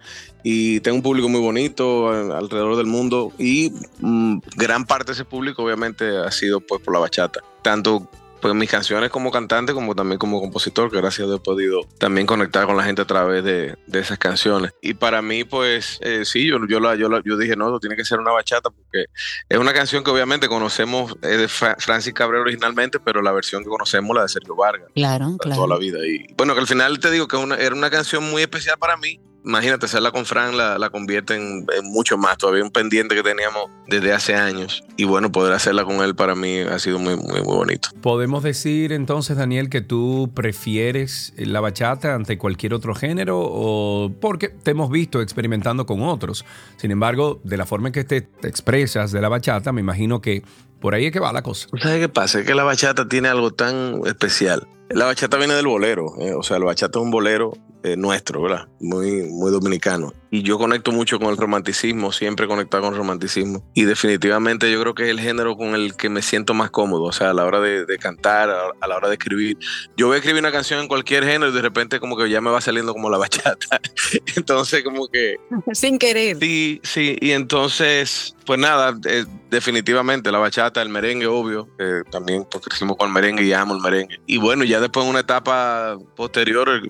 Y tengo un público muy bonito eh, alrededor del mundo y mm, gran parte de ese público obviamente ha sido pues por la bachata. Tanto pues mis canciones como cantante como también como compositor, que gracias a Dios he podido también conectar con la gente a través de, de esas canciones. Y para mí pues eh, sí, yo, yo, la, yo, la- yo dije, no, esto tiene que ser una bachata porque es una canción que obviamente conocemos, es de Fra- Francis Cabrera originalmente, pero la versión que conocemos la de Sergio Vargas Claro, claro. toda la vida. Y bueno, que al final te digo que una- era una canción muy especial para mí imagínate, hacerla con Fran la, la convierte en, en mucho más, todavía un pendiente que teníamos desde hace años. Y bueno, poder hacerla con él para mí ha sido muy, muy, muy bonito. ¿Podemos decir entonces, Daniel, que tú prefieres la bachata ante cualquier otro género? O porque te hemos visto experimentando con otros. Sin embargo, de la forma en que te, te expresas de la bachata, me imagino que por ahí es que va la cosa. ¿Sabes qué pasa? Es que la bachata tiene algo tan especial. La bachata viene del bolero, eh, o sea, la bachata es un bolero eh, nuestro, ¿verdad? Muy, muy dominicano. Y yo conecto mucho con el romanticismo, siempre he conectado con el romanticismo. Y definitivamente yo creo que es el género con el que me siento más cómodo, o sea, a la hora de, de cantar, a, la hora de escribir. Yo voy a escribir una canción en cualquier género y de repente como que ya me va saliendo como la bachata. (laughs) entonces como que... (laughs) Sin querer. Sí, sí, y entonces, pues nada, eh, definitivamente la bachata, el merengue, obvio, eh, también porque crecimos con el merengue y amo el merengue. Y bueno, ya después en una etapa posterior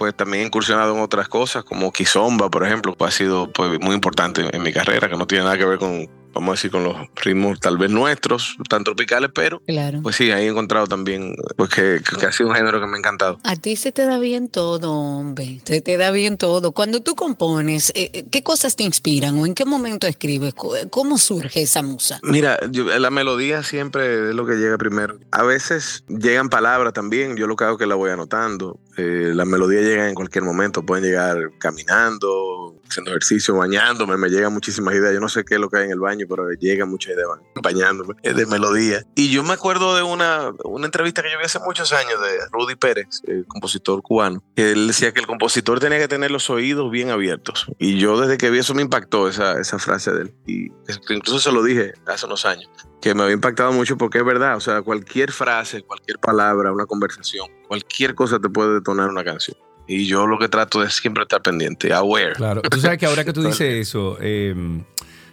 pues también he incursionado en otras cosas, como Kizomba, por ejemplo, que ha sido pues, muy importante en mi carrera, que no tiene nada que ver con, vamos a decir, con los ritmos tal vez nuestros, tan tropicales, pero Claro. pues sí, ahí he encontrado también pues que, que ha sido un género que me ha encantado. A ti se te da bien todo, hombre. Se te da bien todo. Cuando tú compones, eh, eh, ¿qué cosas te inspiran o en qué momento escribes? ¿Cómo surge esa musa? Mira, yo- la melodía siempre es lo que llega primero. A veces llegan palabras también, yo lo que hago es que la voy anotando. Eh, las melodías llegan en cualquier momento, pueden llegar caminando, haciendo ejercicio, bañándome, me llegan muchísimas ideas. Yo no sé qué es lo que hay en el baño, pero llegan muchas ideas ba- bañándome, es de melodía. Y yo me acuerdo de una, una entrevista que yo vi hace muchos años de Rudy Pérez, el compositor cubano, que él decía que el compositor tenía que tener los oídos bien abiertos. Y yo desde que vi eso me impactó esa, esa frase de él. Y incluso se lo dije hace unos años que me había impactado mucho porque es verdad, o sea, cualquier frase, cualquier palabra, una conversación, cualquier cosa te puede detonar una canción. Y yo lo que trato es siempre estar pendiente, aware. Claro, tú sabes que ahora que tú (laughs) dices eso, eh,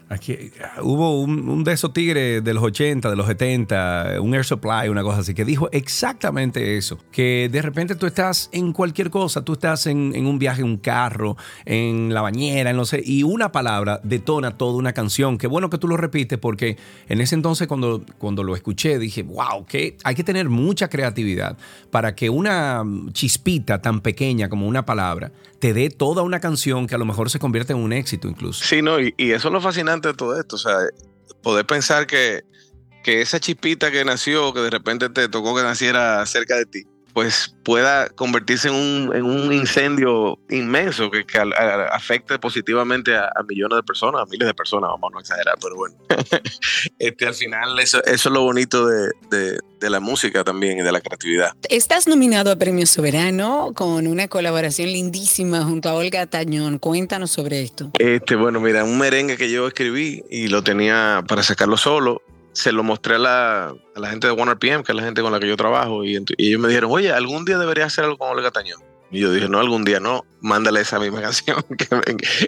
aquí hubo un, de esos tigres de los 80, de los 70, un Air Supply, una cosa así, que dijo exactamente eso, que de repente tú estás en cualquier cosa, tú estás en, en un viaje, en un carro, en la bañera, en no sé, y una palabra detona toda una canción. Qué bueno que tú lo repites porque en ese entonces cuando, cuando lo escuché dije, wow, que hay que tener mucha creatividad para que una chispita tan pequeña como una palabra te dé toda una canción que a lo mejor se convierte en un éxito incluso. Sí, no, y, y eso es lo fascinante de todo esto, o sea, poder pensar que, que esa chispita que nació, que de repente te tocó que naciera cerca de ti, pues pueda convertirse en un, en un incendio inmenso que, que al- a- afecte positivamente a, a millones de personas, a miles de personas, vamos a no exagerar, pero bueno. (laughs) este, al final eso, eso es lo bonito de, de- de la música también y de la creatividad. Estás nominado a Premio Soberano con una colaboración lindísima junto a Olga Tañón. Cuéntanos sobre esto. Este, bueno, mira, un merengue que yo escribí y lo tenía para sacarlo solo. Se lo mostré a la, a la gente de One RPM, que es la gente con la que yo trabajo, y, ellos me dijeron, oye, algún día debería hacer algo con Olga Tañón. Y yo dije, no, algún día no, mándale esa misma (laughs) canción, que me,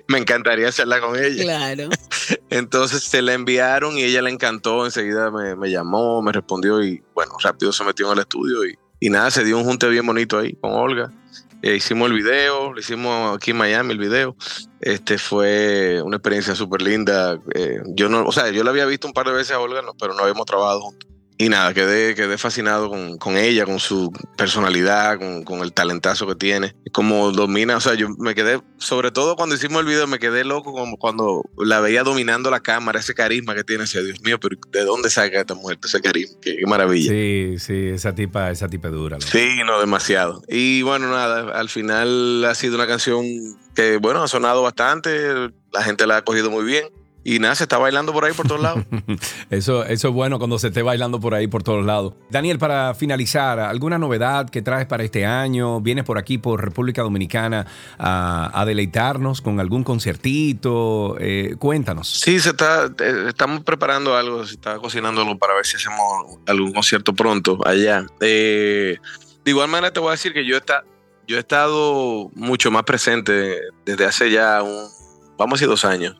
me encantaría hacerla con ella. Claro. (laughs) Entonces se la enviaron y ella le encantó, enseguida me, me llamó, me respondió y bueno, rápido se metió en el estudio y, y nada, se dio un junte bien bonito ahí con Olga. Eh, hicimos el video, lo hicimos aquí en Miami el video. Este fue una experiencia súper linda. Eh, yo no, o sea, yo la había visto un par de veces a Olga, no, pero no habíamos trabajado juntos. Y nada, quedé, quedé fascinado con, con ella, con su personalidad, con, con el talentazo que tiene, como domina, o sea, yo me quedé, sobre todo cuando hicimos el video, me quedé loco como cuando la veía dominando la cámara, ese carisma que tiene, decía, Dios mío, pero ¿de dónde saca esta mujer ese carisma? Qué, qué maravilla. Sí, sí, esa tipa, esa tipa dura. Sí, no, demasiado. Y bueno, nada, al final ha sido una canción que, bueno, ha sonado bastante, la gente la ha cogido muy bien. Y nada, se está bailando por ahí por todos lados. (laughs) Eso, eso es bueno cuando se esté bailando por ahí por todos lados. Daniel, para finalizar, ¿alguna novedad que traes para este año? ¿Vienes por aquí, por República Dominicana, a, a deleitarnos con algún conciertito? Eh, cuéntanos. Sí, se está, eh, estamos preparando algo, se está cocinando algo para ver si hacemos algún concierto pronto allá. Eh, de igual manera te voy a decir que yo, está, yo he estado mucho más presente desde hace ya un, vamos a decir dos años,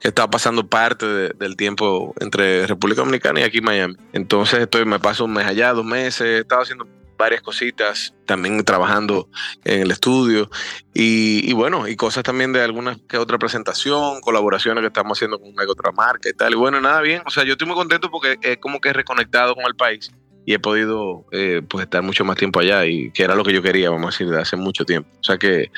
que estaba pasando parte de- del tiempo entre República Dominicana y aquí Miami. Entonces estoy, me paso un mes allá, dos meses, he estado haciendo varias cositas, también trabajando en el estudio y, bueno, y cosas también de alguna que otra presentación, colaboraciones que estamos haciendo con una otra marca y tal. Y bueno, nada bien, o sea, yo estoy muy contento porque es como que he reconectado con el país y he podido eh, pues estar mucho más tiempo allá y que era lo que yo quería, vamos a decir, de hace mucho tiempo. O sea que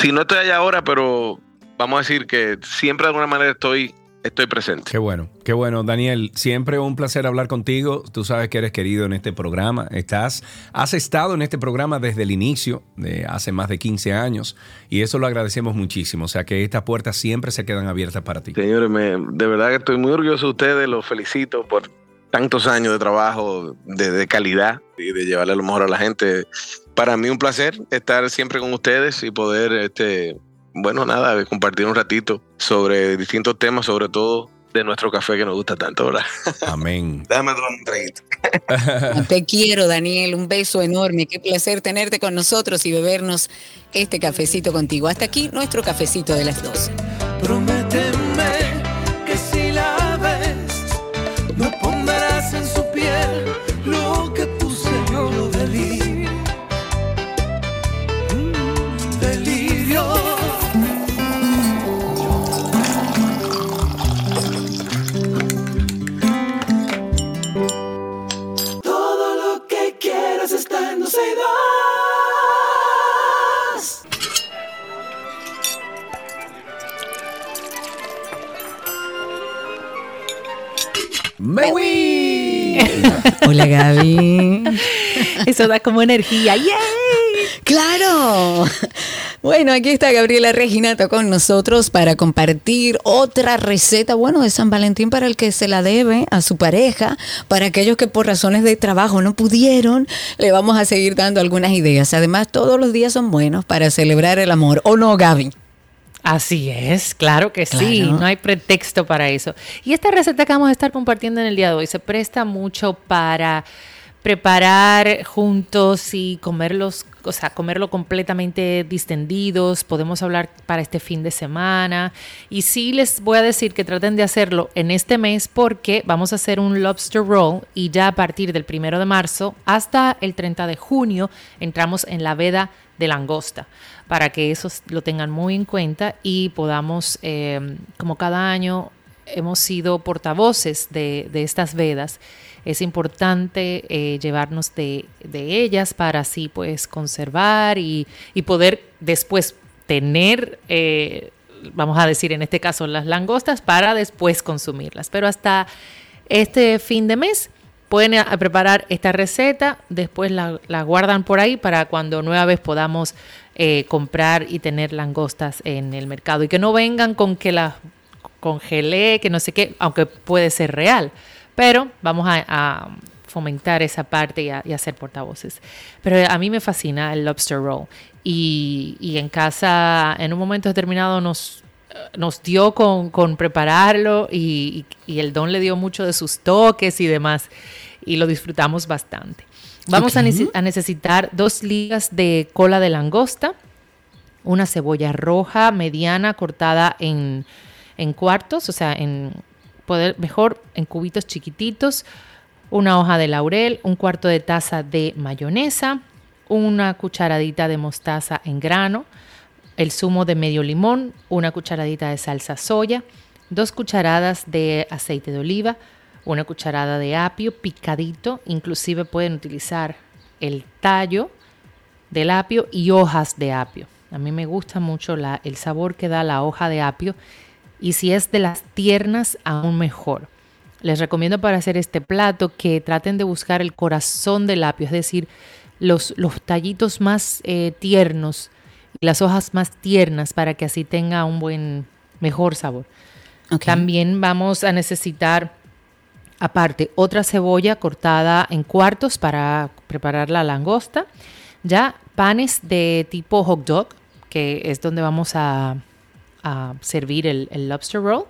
si no estoy allá ahora, pero vamos a decir que siempre de alguna manera estoy estoy presente. Qué bueno, qué bueno, Daniel. Siempre un placer hablar contigo. Tú sabes que eres querido en este programa. Estás, has estado en este programa desde el inicio, de hace más de 15 años, y eso lo agradecemos muchísimo. O sea que estas puertas siempre se quedan abiertas para ti. Señores, de verdad que estoy muy orgulloso de ustedes. Los felicito por tantos años de trabajo de, de calidad y de llevarle lo mejor a la gente. Para mí un placer estar siempre con ustedes y poder este, bueno, nada, compartir un ratito sobre distintos temas, sobre todo de nuestro café que nos gusta tanto, ¿verdad? (laughs) Amén. Déjame tomar un traguito. (laughs) Te quiero, Daniel. Un beso enorme. Qué placer tenerte con nosotros y bebernos este cafecito contigo. Hasta aquí nuestro cafecito de las 12. Está en Dulce y (laughs) Hola, Gaby. Eso da como energía. ¡Yay! ¡Claro! Bueno, aquí está Gabriela Reginato con nosotros para compartir otra receta, bueno, de San Valentín para el que se la debe a su pareja, para aquellos que por razones de trabajo no pudieron, le vamos a seguir dando algunas ideas. Además, todos los días son buenos para celebrar el amor, ¿o no, Gaby? Así es, claro que sí, no hay pretexto para eso. Y esta receta que vamos a estar compartiendo en el día de hoy se presta mucho para preparar juntos y comerlos, o sea, comerlo completamente distendidos. Podemos hablar para este fin de semana. Y sí les voy a decir que traten de hacerlo en este mes porque vamos a hacer un lobster roll y ya a partir del primero de marzo hasta el 30 de junio entramos en la veda de langosta para que eso lo tengan muy en cuenta y podamos, eh, como cada año hemos sido portavoces de, de estas vedas, es importante eh, llevarnos de, de ellas para así pues conservar y, y poder después tener, eh, vamos a decir en este caso las langostas, para después consumirlas. Pero hasta este fin de mes pueden a- preparar esta receta, después la, la guardan por ahí para cuando nueva vez podamos eh, comprar y tener langostas en el mercado y que no vengan con que las congelé, que no sé qué, aunque puede ser real, pero vamos a, fomentar esa parte y ser portavoces. Pero a mí me fascina el lobster roll y, en casa en un momento determinado nos nos dio con, con prepararlo y el don le dio mucho de sus toques y demás y lo disfrutamos bastante. Vamos a, a necesitar dos ligas de cola de langosta, una cebolla roja mediana cortada en, en cuartos, o sea, en poder, mejor en cubitos chiquititos, una hoja de laurel, un cuarto de taza de mayonesa, una cucharadita de mostaza en grano, el zumo de medio limón, una cucharadita de salsa soya, dos cucharadas de aceite de oliva, una cucharada de apio picadito, inclusive pueden utilizar el tallo del apio y hojas de apio. A mí me gusta mucho la- el sabor que da la hoja de apio y si es de las tiernas, aún mejor. Les recomiendo para hacer este plato que traten de buscar el corazón del apio, es decir, los, los tallitos más eh, tiernos y las hojas más tiernas para que así tenga un buen, mejor sabor. También vamos a necesitar, aparte, otra cebolla cortada en cuartos para preparar la langosta. Ya panes de tipo hot dog, que es donde vamos a, servir el, el lobster roll.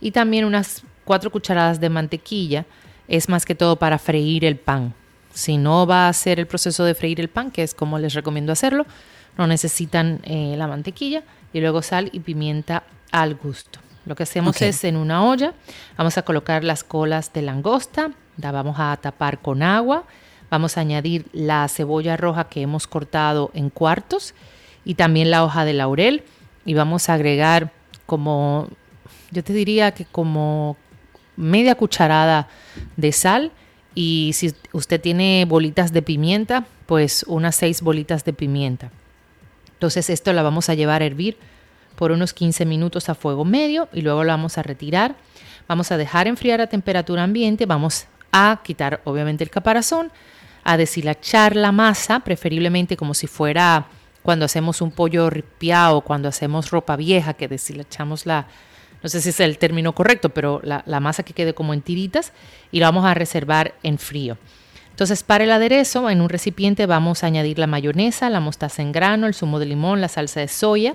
Y también unas cuatro cucharadas de mantequilla. Es más que todo para freír el pan. Si no va a hacer el proceso de freír el pan, que es como les recomiendo hacerlo, no necesitan eh, la mantequilla y luego sal y pimienta al gusto. Lo que hacemos es en una olla, vamos a colocar las colas de langosta, la vamos a tapar con agua, vamos a añadir la cebolla roja que hemos cortado en cuartos y también la hoja de laurel y vamos a agregar como, yo te diría que como media cucharada de sal Y si usted tiene bolitas de pimienta, pues unas seis bolitas de pimienta. Entonces esto la vamos a llevar a hervir por unos 15 minutos a fuego medio y luego la vamos a retirar. Vamos a dejar enfriar a temperatura ambiente, vamos a quitar obviamente el caparazón, a deshilachar la masa, preferiblemente como si fuera cuando hacemos un pollo ripiado, cuando hacemos ropa vieja, que deshilachamos la, no sé si es el término correcto, pero la, la masa que quede como en tiritas y la vamos a reservar en frío. Entonces, para el aderezo, en un recipiente vamos a añadir la mayonesa, la mostaza en grano, el zumo de limón, la salsa de soya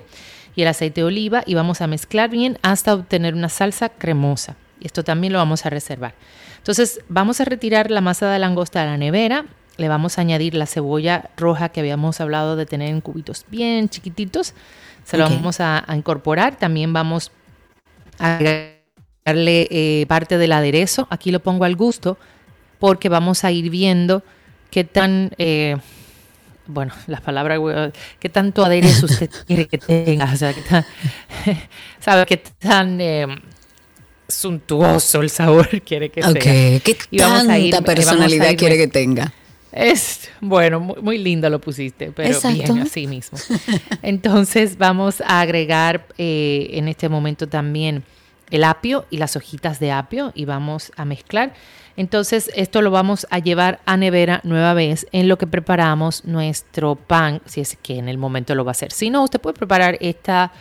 y el aceite de oliva y vamos a mezclar bien hasta obtener una salsa cremosa. Y esto también lo vamos a reservar. Entonces, vamos a retirar la masa de langosta de la nevera, le vamos a añadir la cebolla roja que habíamos hablado de tener en cubitos bien chiquititos. Se lo vamos a, incorporar. También vamos a agregarle eh, parte del aderezo. Aquí lo pongo al gusto porque vamos a ir viendo qué tan, eh, bueno, las palabras, qué tanto aderezo usted (laughs) quiere que tenga, o sea, qué tan, (laughs) sabe qué tan eh, suntuoso el sabor (laughs) quiere que sea. ¿Qué tanta personalidad quiere que tenga? Es bueno, muy, lindo lo pusiste, pero bien así mismo. Entonces vamos a agregar eh, en este momento también el apio y las hojitas de apio y vamos a mezclar. Entonces esto lo vamos a llevar a nevera nueva vez en lo que preparamos nuestro pan, si es que en el momento lo va a hacer. Si no, usted puede preparar esta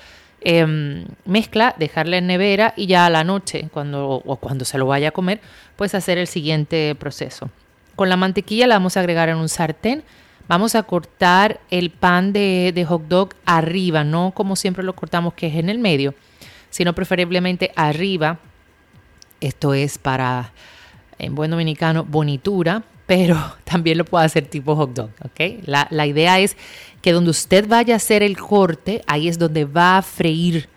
em, mezcla, dejarla en nevera y ya a la noche, cuando, o cuando se lo vaya a comer, pues hacer el siguiente proceso. Con la mantequilla la vamos a agregar en un sartén. Vamos a cortar el pan de, de hot dog arriba, no como siempre lo cortamos, que es en el medio, sino preferiblemente arriba. Esto es para en buen dominicano, bonitura, pero (laughs) también lo puede hacer tipo hot dog, ¿ok? La, la, idea es que donde usted vaya a hacer el corte, ahí es donde va a freír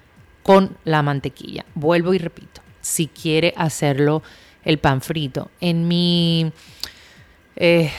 con la mantequilla. Vuelvo y repito, si quiere hacerlo el pan frito. En mi eh,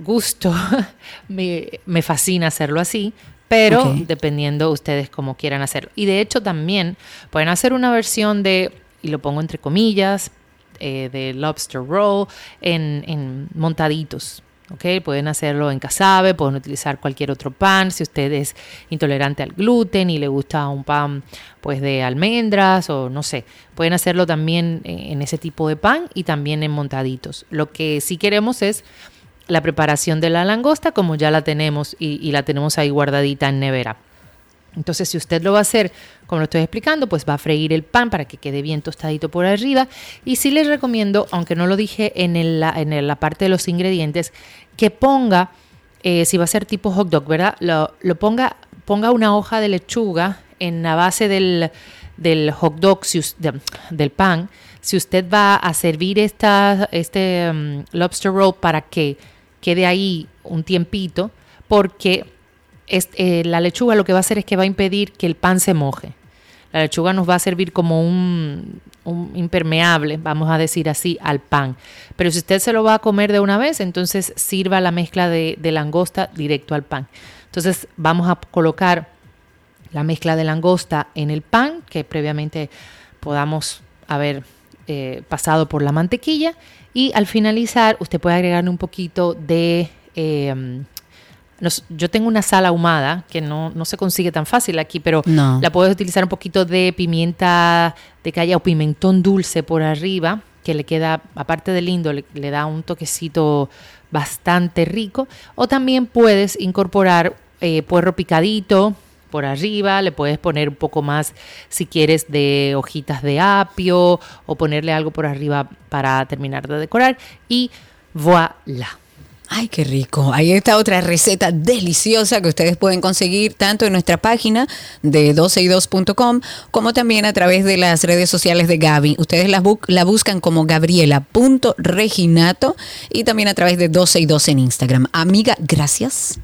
gusto, (laughs) me, me, fascina hacerlo así, pero dependiendo ustedes cómo quieran hacerlo. Y de hecho también pueden hacer una versión de, y lo pongo entre comillas, eh, de lobster roll en, montaditos. ¿okay? Pueden hacerlo en casabe, pueden utilizar cualquier otro pan. Si usted es intolerante al gluten y le gusta un pan pues de almendras o no sé, pueden hacerlo también en ese tipo de pan y también en montaditos. Lo que sí queremos es la preparación de la langosta como ya la tenemos y la tenemos ahí guardadita en nevera. Entonces, si usted lo va a hacer, como lo estoy explicando, pues va a freír el pan para que quede bien tostadito por arriba. Y sí les recomiendo, aunque no lo dije en, la parte de los ingredientes, que ponga, eh, si va a ser tipo hot dog, ¿verdad? Lo, ponga, ponga una hoja de lechuga en la base del, hot dog, del pan. Si usted va a servir esta, este mm, lobster roll para que quede ahí un tiempito, porque eh, la lechuga lo que va a hacer es que va a impedir que el pan se moje. La lechuga nos va a servir como un, impermeable, vamos a decir así, al pan. Pero si usted se lo va a comer de una vez, entonces sirva la mezcla de, langosta directo al pan. Entonces vamos a colocar la mezcla de langosta en el pan que previamente podamos haber eh, pasado por la mantequilla y al finalizar usted puede agregarle un poquito de eh, yo tengo una sal ahumada que no, se consigue tan fácil aquí, pero la puedes utilizar un poquito de pimienta de calle o pimentón dulce por arriba, que le queda, aparte de lindo, le, da un toquecito bastante rico. O también puedes incorporar eh, puerro picadito por arriba, le puedes poner un poco más si quieres de hojitas de apio o ponerle algo por arriba para terminar de decorar y voilà. Ay, qué rico. Ahí está otra receta deliciosa que ustedes pueden conseguir tanto en nuestra página de 12y2.com como también a través de las redes sociales de Gaby. Ustedes la, la buscan como gabriela.reginato y también a través de 12 y 2 en Instagram. Amiga, gracias.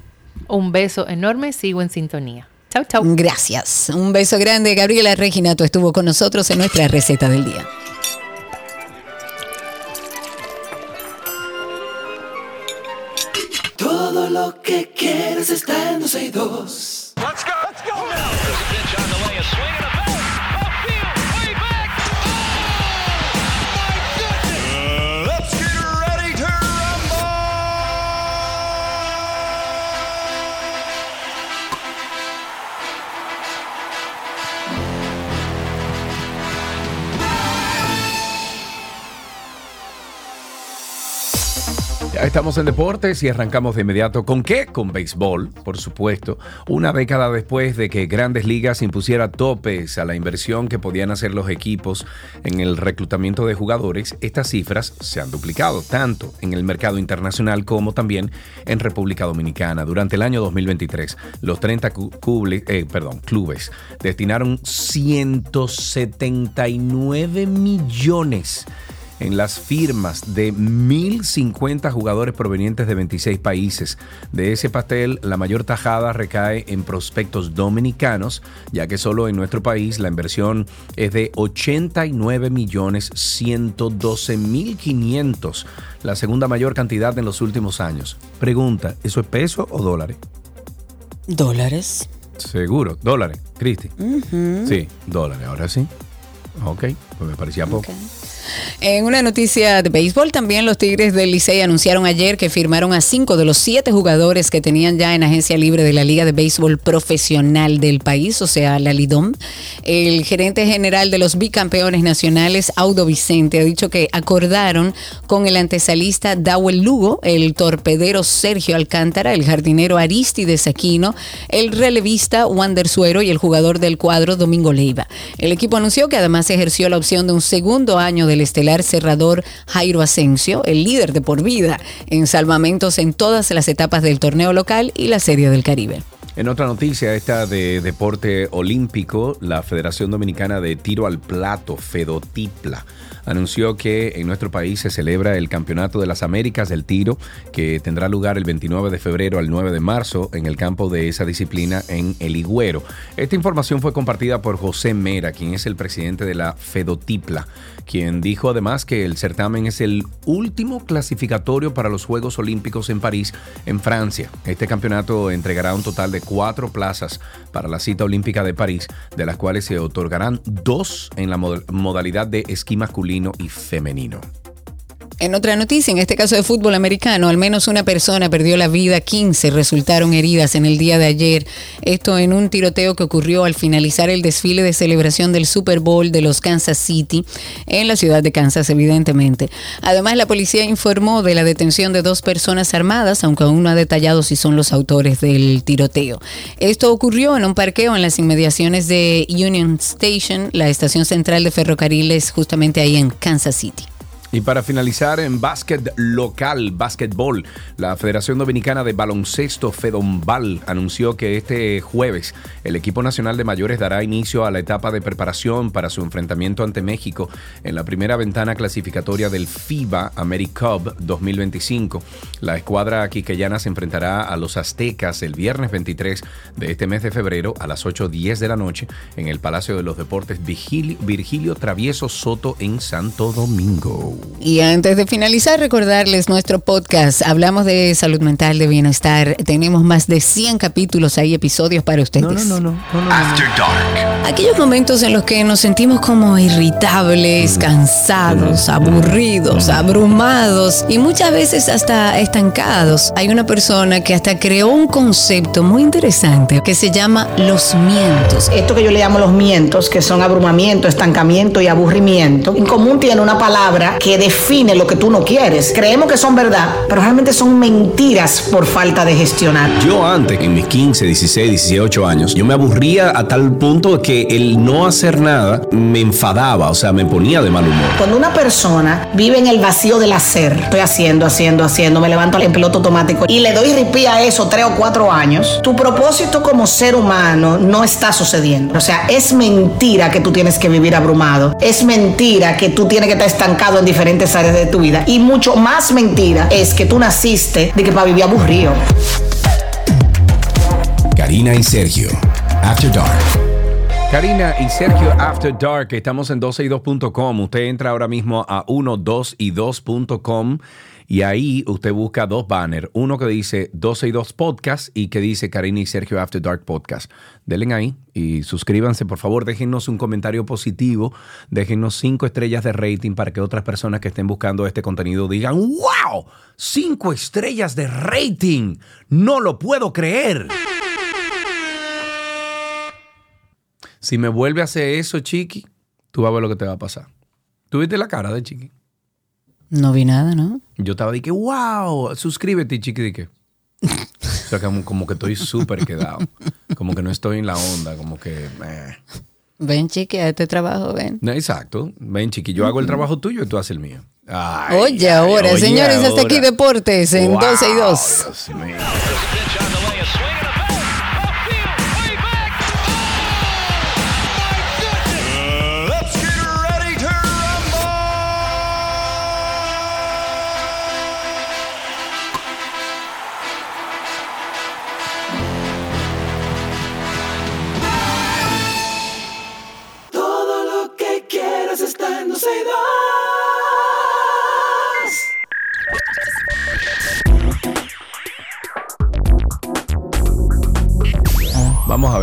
Un beso enorme, sigo en sintonía. Chau, chau. Gracias. Un beso grande. Gabriela Reginato estuvo con nosotros en nuestra receta del día. Lo que quieres está en 12 y 2. Let's go, let's go now. Estamos en deportes y arrancamos de inmediato. ¿Con qué? Con béisbol, por supuesto. Una década después de que Grandes Ligas impusiera topes a la inversión que podían hacer los equipos en el reclutamiento de jugadores, estas cifras se han duplicado tanto en el mercado internacional como también en República Dominicana. Durante el año 2023, los 30 cu- cuble- eh, perdón, clubes destinaron 179 millones en las firmas de 1.050 jugadores provenientes de 26 países. De ese pastel, la mayor tajada recae en prospectos dominicanos, ya que solo en nuestro país la inversión es de 89 millones 112 mil 500, la segunda mayor cantidad en los últimos años. Pregunta, ¿eso es peso o dólares? Dólares. Seguro, dólares, Cristi. Sí, dólares, ahora sí. Ok, pues me parecía poco. En una noticia de béisbol, también los Tigres del Licey anunciaron ayer que firmaron a cinco de los siete jugadores que tenían ya en agencia libre de la Liga de Béisbol Profesional del país, o sea, la Lidom. El gerente general de los bicampeones nacionales, Audo Vicente, ha dicho que acordaron con el antesalista Dawel Lugo, el torpedero Sergio Alcántara, el jardinero Aristides Aquino, el relevista Wander Suero y el jugador del cuadro Domingo Leiva. El equipo anunció que además ejerció la opción de un segundo año del estelar cerrador Jairo Asensio, el líder de por vida en salvamentos en todas las etapas del torneo local y la Serie del Caribe. En otra noticia, esta de deporte olímpico, la Federación Dominicana de Tiro al Plato, Fedotipla, anunció que en nuestro país se celebra el Campeonato de las Américas del Tiro, que tendrá lugar el 29 de febrero al 9 de marzo en el campo de esa disciplina en El Higüero. Esta información fue compartida por José Mera, quien es el presidente de la Fedotipla, quien dijo además que el certamen es el último clasificatorio para los Juegos Olímpicos en París, en Francia. Este campeonato entregará un total de cuatro plazas para la cita olímpica de París, de las cuales se otorgarán dos en la mod- modalidad de esquí masculino y femenino. En otra noticia, en este caso de fútbol americano, al menos una persona perdió la vida, 15 resultaron heridas en el día de ayer. Esto en un tiroteo que ocurrió al finalizar el desfile de celebración del Super Bowl de los Kansas City, en la ciudad de Kansas, evidentemente. Además, la policía informó de la detención de dos personas armadas, aunque aún no ha detallado si son los autores del tiroteo. Esto ocurrió en un parqueo en las inmediaciones de Union Station, la estación central de ferrocarriles, justamente ahí en Kansas City. Y para finalizar en básquet local, básquetbol, la Federación Dominicana de Baloncesto Fedombal anunció que este jueves el equipo nacional de mayores dará inicio a la etapa de preparación para su enfrentamiento ante México en la primera ventana clasificatoria del FIBA AmeriCup 2025. La escuadra quiqueyana se enfrentará a los aztecas el viernes 23 de este mes de febrero a las 8.10 de la noche en el Palacio de los Deportes Virgilio Travieso Soto en Santo Domingo. Y antes de finalizar, recordarles nuestro podcast. Hablamos de salud mental, de bienestar. Tenemos más de 100 capítulos, hay episodios para ustedes. no, no, no, no. After Dark. Aquellos momentos en los que nos sentimos como irritables, cansados, aburridos, abrumados y muchas veces hasta estancados. Hay una persona que hasta creó un concepto muy interesante que se llama los mientos. Esto que yo le llamo los mientos, que son abrumamiento, estancamiento y aburrimiento, en común tiene una palabra que define lo que tú no quieres. Creemos que son verdad, pero realmente son mentiras por falta de gestionar. Yo antes, en mis 15, 16, 18 años, yo me aburría a tal punto que el no hacer nada me enfadaba, o sea, me ponía de mal humor. Cuando una persona vive en el vacío del hacer, estoy haciendo, haciendo, haciendo, me levanto en piloto automático y le doy ripí a eso tres o cuatro años, tu propósito como ser humano no está sucediendo. O sea, es mentira que tú tienes que vivir abrumado. Es mentira que tú tienes que estar estancado en diferentes áreas de tu vida. Y mucho más mentira es que tú naciste de que para vivir aburrido. Karina y Sergio, After Dark. Karina y Sergio After Dark, estamos en 12y2.com. Usted entra ahora mismo a 12y2.com y ahí usted busca dos banners. Uno que dice 12 y 2 Podcast y que dice Karina y Sergio After Dark Podcast. Denle ahí y suscríbanse, por favor. Déjennos un comentario positivo. Déjennos cinco estrellas de rating para que otras personas que estén buscando este contenido digan: ¡Wow! ¡Cinco estrellas de rating! ¡No lo puedo creer! Si me vuelve a hacer eso, Chiqui, tú vas a ver lo que te va a pasar. ¿Tú viste la cara de Chiqui? No vi nada, ¿no? Yo estaba de que, wow, suscríbete, chiqui, de que. O sea, como, como que estoy súper quedado. Como que no estoy en la onda, como que. eh. Ven, chiqui, a este trabajo, ven. No, exacto. Ven, chiqui, yo hago el trabajo tuyo y tú haces el mío. Ay, oye, ay, ahora, oye, señores, hasta ahora. aquí Deportes en Wow, 12 y 2. Dios mío.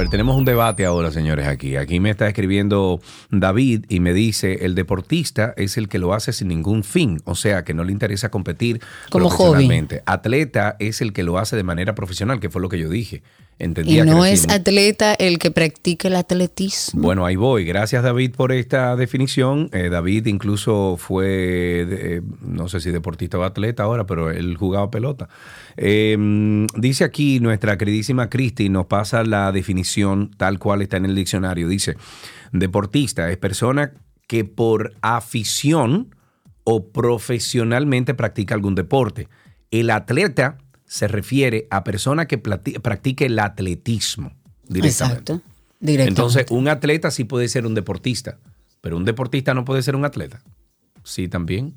Ver, tenemos un debate ahora, señores, aquí. Aquí me está escribiendo David y me dice, el deportista es el que lo hace sin ningún fin, o sea, que no le interesa competir Como profesionalmente. Atleta es el que lo hace de manera profesional, que fue lo que yo dije. Y Entendía no que es atleta el que practica el atletismo. Bueno, ahí voy. Gracias, David, por esta definición. Eh, David incluso fue, eh, no sé si deportista o atleta ahora, pero él jugaba pelota. Eh, dice aquí nuestra queridísima Cristi, nos pasa la definición tal cual está en el diccionario. Dice, deportista es persona que por afición o profesionalmente practica algún deporte. El atleta se refiere a persona que practique el atletismo directamente. Exacto. Directamente. Entonces, un atleta sí puede ser un deportista, pero un deportista no puede ser un atleta. Sí, también.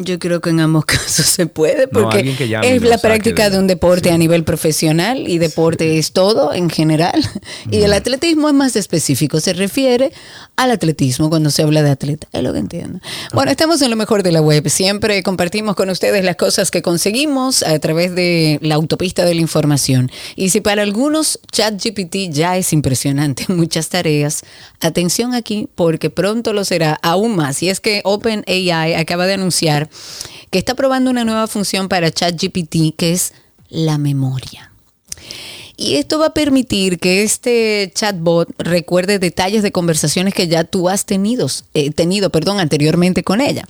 Yo creo que en ambos (laughs) casos se puede, porque llame es la práctica de- de un deporte a nivel profesional y deporte es todo en general. (laughs) Y el atletismo es más específico, se refiere al atletismo cuando se habla de atleta, es lo que entiendo. Bueno, estamos en lo mejor de la web, siempre compartimos con ustedes las cosas que conseguimos a través de la autopista de la información. Y si para algunos ChatGPT ya es impresionante, (laughs) muchas tareas, atención aquí porque pronto lo será aún más. Y es que OpenAI acaba de anunciar que está probando una nueva función para ChatGPT que es la memoria. Y esto va a permitir que este chatbot recuerde detalles de conversaciones que ya tú has tenido, eh, tenido perdón, anteriormente con ella.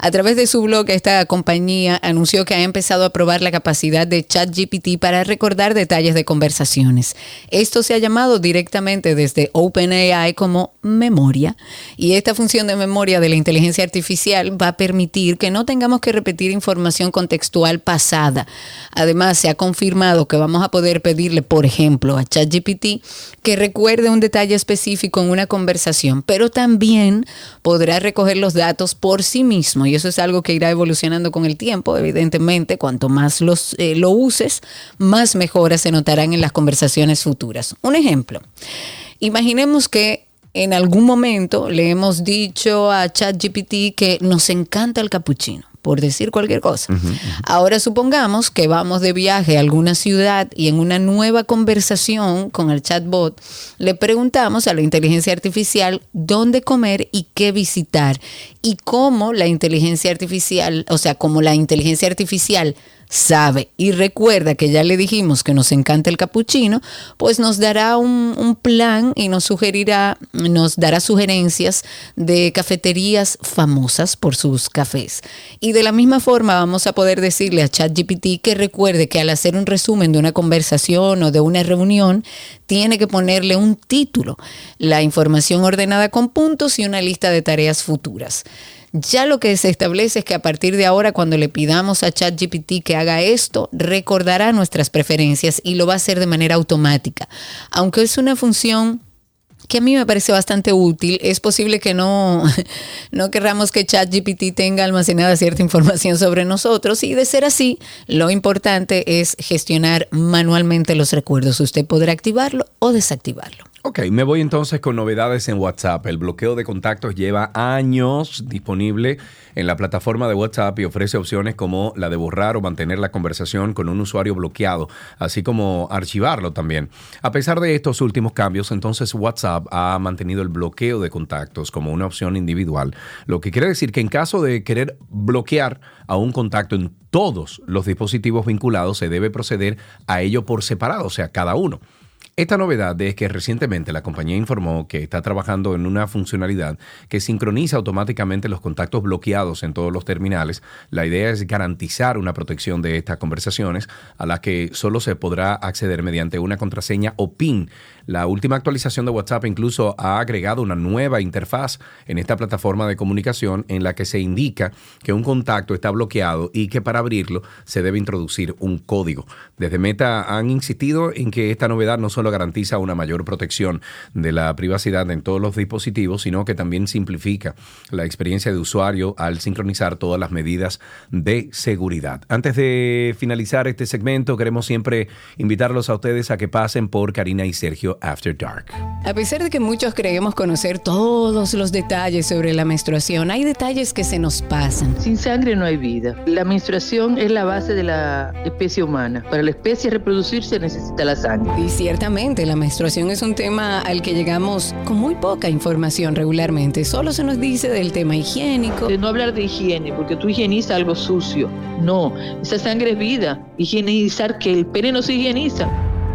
A través de su blog, esta compañía anunció que ha empezado a probar la capacidad de ChatGPT para recordar detalles de conversaciones. Esto se ha llamado directamente desde OpenAI como memoria. Y esta función de memoria de la inteligencia artificial va a permitir que no tengamos que repetir información contextual pasada. Además, se ha confirmado que vamos a poder pedirle, por ejemplo, a ChatGPT que recuerde un detalle específico en una conversación, pero también podrá recoger los datos por sí mismo. Y eso es algo que irá evolucionando con el tiempo, evidentemente. Cuanto más los, eh, lo uses, más mejoras se notarán en las conversaciones futuras. Un ejemplo. Imaginemos que en algún momento le hemos dicho a ChatGPT que nos encanta el capuchino, por decir cualquier cosa. Ahora supongamos que vamos de viaje a alguna ciudad y en una nueva conversación con el chatbot le preguntamos a la inteligencia artificial dónde comer y qué visitar y cómo la inteligencia artificial, o sea, cómo la inteligencia artificial sabe y recuerda que ya le dijimos que nos encanta el capuchino, pues nos dará un, un plan y nos sugerirá, nos dará sugerencias de cafeterías famosas por sus cafés. Y de la misma forma vamos a poder decirle a ChatGPT que recuerde que al hacer un resumen de una conversación o de una reunión, tiene que ponerle un título, la información ordenada con puntos y una lista de tareas futuras. Ya lo que se establece es que a partir de ahora, cuando le pidamos a ChatGPT que haga esto, recordará nuestras preferencias y lo va a hacer de manera automática. Aunque es una función que a mí me parece bastante útil, es posible que no, (laughs) no querramos que ChatGPT tenga almacenada cierta información sobre nosotros y de ser así, lo importante es gestionar manualmente los recuerdos. Usted podrá activarlo o desactivarlo. Ok, me voy entonces con novedades en WhatsApp. El bloqueo de contactos lleva años disponible en la plataforma de WhatsApp y ofrece opciones como la de borrar o mantener la conversación con un usuario bloqueado, así como archivarlo también. A pesar de estos últimos cambios, entonces WhatsApp ha mantenido el bloqueo de contactos como una opción individual, lo que quiere decir que en caso de querer bloquear a un contacto en todos los dispositivos vinculados, se debe proceder a ello por separado, o sea, cada uno. Esta novedad es que recientemente la compañía informó que está trabajando en una funcionalidad que sincroniza automáticamente los contactos bloqueados en todos los terminales. La idea es garantizar una protección de estas conversaciones a las que solo se podrá acceder mediante una contraseña o PIN. La última actualización de WhatsApp incluso ha agregado una nueva interfaz en esta plataforma de comunicación en la que se indica que un contacto está bloqueado y que para abrirlo se debe introducir un código. Desde Meta han insistido en que esta novedad no solo garantiza una mayor protección de la privacidad en todos los dispositivos, sino que también simplifica la experiencia de usuario al sincronizar todas las medidas de seguridad. Antes de finalizar este segmento, queremos siempre invitarlos a ustedes a que pasen por Karina y Sergio After Dark. A pesar de que muchos creemos conocer todos los detalles sobre la menstruación, hay detalles que se nos pasan. Sin sangre no hay vida. La menstruación es la base de la especie humana. Para la especie reproducirse necesita la sangre. Y ciertamente la menstruación es un tema al que llegamos con muy poca información regularmente. Solo se nos dice del tema higiénico. De no hablar de higiene, porque tú higienizas algo sucio. No, esa sangre es vida. Higienizar que el pene no se higieniza.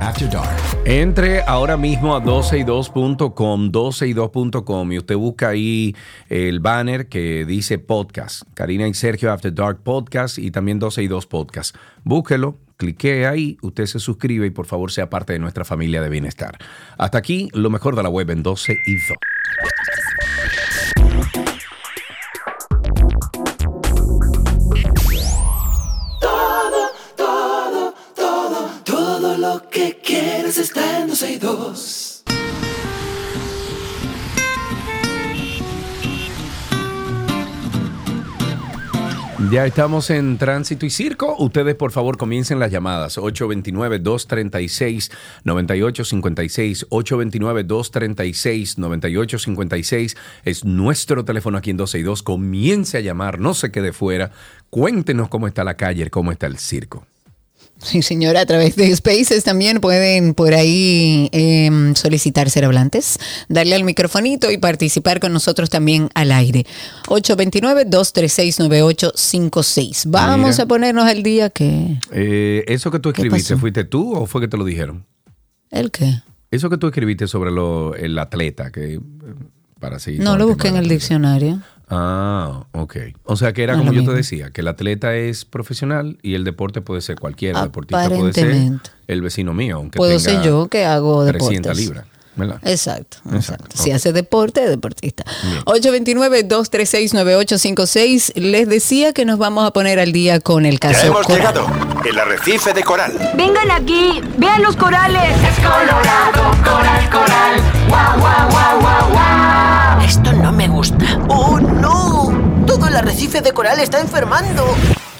After Dark. Entre ahora mismo a 12y2.com, 12y2.com y usted busca ahí el banner que dice podcast, Karina y Sergio After Dark Podcast y también 12y2 Podcast. Búsquelo, clique ahí, usted se suscribe y por favor sea parte de nuestra familia de bienestar. Hasta aquí lo mejor de la web en 12 lo que quieres está en 12 y 2. Ya estamos en Tránsito y Circo. Ustedes, por favor, comiencen las llamadas. 829-236-9856. 829-236-9856 es nuestro teléfono aquí en 12 Comience a llamar, no se quede fuera. Cuéntenos cómo está la calle, cómo está el circo. Sí, señora, a través de Spaces también pueden por ahí eh, solicitar ser hablantes, darle al microfonito y participar con nosotros también al aire. 829-236-9856. Vamos Mira. a ponernos al día que... Eh, ¿Eso que tú ¿Qué escribiste, fuiste tú o fue que te lo dijeron? ¿El qué? Eso que tú escribiste sobre lo, el atleta, que eh, para seguir. No lo busqué en el diccionario. Ah, ok. O sea que era No como yo te decía, que el atleta es profesional y el deporte puede ser cualquiera. El deportista puede ser Aparentemente. el vecino mío, aunque Puedo tenga ser yo que hago 300 deportes. libras, ¿verdad? Exacto, exacto. Exacto, Si hace deporte, deportista. Bien. 829-236-9856. Les decía que nos vamos a poner al día con el caso. Ya hemos Coral. llegado. El arrecife de coral. Vengan aquí, vean los corales. Es colorado, coral, coral. Guau, guau, guau, guau, guau. Me gusta. ¡Oh, no! Todo el arrecife de coral está enfermando.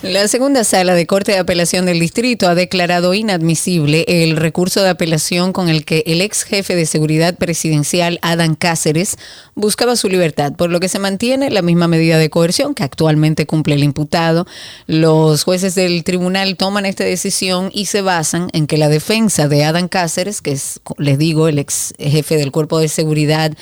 La segunda sala de Corte de Apelación del Distrito ha declarado inadmisible el recurso de apelación con el que el ex jefe de seguridad presidencial, Adán Cáceres, buscaba su libertad, por lo que se mantiene la misma medida de coerción que actualmente cumple el imputado. Los jueces del tribunal toman esta decisión y se basan en que la defensa de Adán Cáceres, que es, les digo, el ex jefe del Cuerpo de Seguridad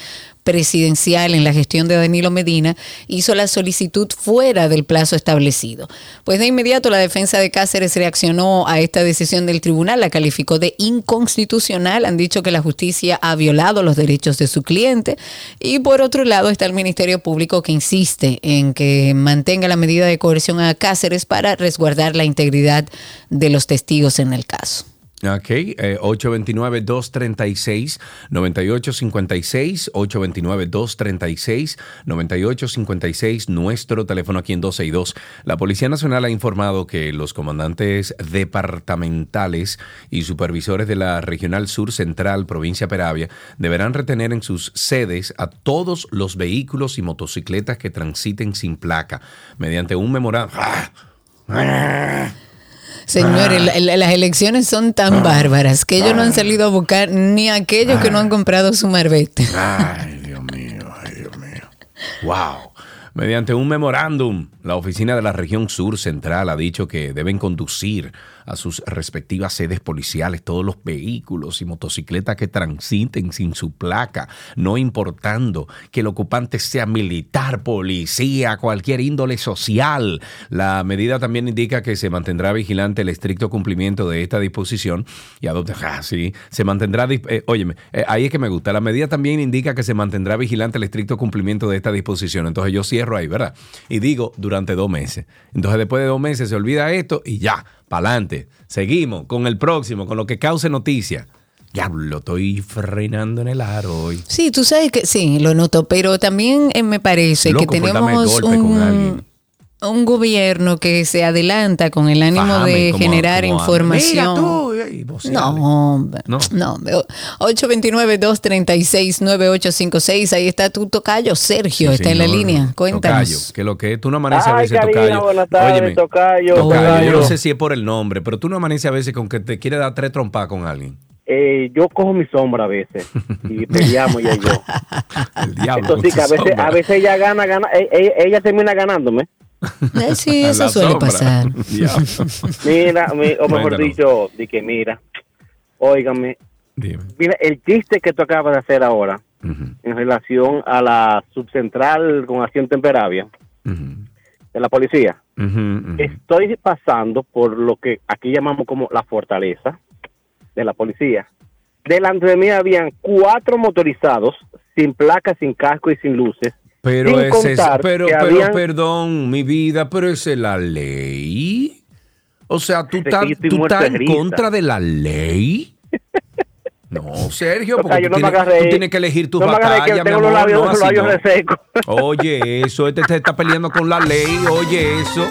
presidencial en la gestión de Danilo Medina, hizo la solicitud fuera del plazo establecido. Pues de inmediato la defensa de Cáceres reaccionó a esta decisión del tribunal, la calificó de inconstitucional, han dicho que la justicia ha violado los derechos de su cliente y por otro lado está el Ministerio Público que insiste en que mantenga la medida de coerción a Cáceres para resguardar la integridad de los testigos en el caso. Ok, eh, 829-236-9856, 829-236-9856, nuestro teléfono aquí en 12 y 2. La Policía Nacional ha informado que los comandantes departamentales y supervisores de la Regional Sur Central, provincia Peravia, deberán retener en sus sedes a todos los vehículos y motocicletas que transiten sin placa, mediante un memorando. Señores, la- la- las elecciones son tan bárbaras que ellos no han salido a buscar ni a aquellos que no han comprado su marbete. Ay, Dios mío, ay, Dios mío. Wow. Mediante un memorándum, la oficina de la región sur central ha dicho que deben conducir a sus respectivas sedes policiales todos los vehículos y motocicletas que transiten sin su placa, no importando que el ocupante sea militar, policía, cualquier índole social. La medida también indica que se mantendrá vigilante el estricto cumplimiento de esta disposición y a dónde, ah, sí, se mantendrá, eh, óyeme, eh, ahí es que me gusta, la medida también indica que se mantendrá vigilante el estricto cumplimiento de esta disposición. Entonces yo cierro ahí, ¿verdad? Y digo durante dos meses. Entonces después de dos meses se olvida esto y ya, para adelante. Seguimos con el próximo, con lo que cause noticia. Ya lo estoy frenando en el aro hoy. Sí, tú sabes que sí, lo noto, pero también eh, me parece Loco que tenemos un. Un gobierno que se adelanta con el ánimo Fajame, de como- generar como información. Mira tú, y voceale. No, hombre. No. No, hombre. 829-236-9856. Ahí está tu tocayo, Sergio, Sí, está en la línea. Cuéntanos. Tocayo, que lo que es, tú no amaneces a veces, Karina, Tocayo. buenas tardes, Óyeme, Tocayo, Tocayo, yo no sé si es por el nombre, pero tú no amaneces a veces con que te quiere dar tres trompas con alguien. Eh, yo cojo mi sombra a veces y peleamos ella y yo. (laughs) El diablo. Esto con sí, que a veces, sombra. a veces ella gana, gana, e- e- ella, termina ganándome. Eh, (laughs) sí, eso suele sombra. pasar. (laughs) Mira, mi- o mejor Cuéntanos. dicho, di que mira, óigame, Dime. mira, el chiste que tú acabas de hacer ahora en relación a la subcentral con acción temperavia ujú, de la policía. Estoy pasando por lo que aquí llamamos como la fortaleza de la policía. Delante de mí habían cuatro motorizados sin placas, sin casco y sin luces. Pero es, pero, pero, habían- perdón, mi vida, pero esa es la ley. O sea, tú estás, en contra de la ley. No, Sergio, porque Tocayo, tú, no tienes, tú que elegir tus No batallas, mi amor, labios- no así. Oye, eso, este te está peleando con la ley, oye, eso.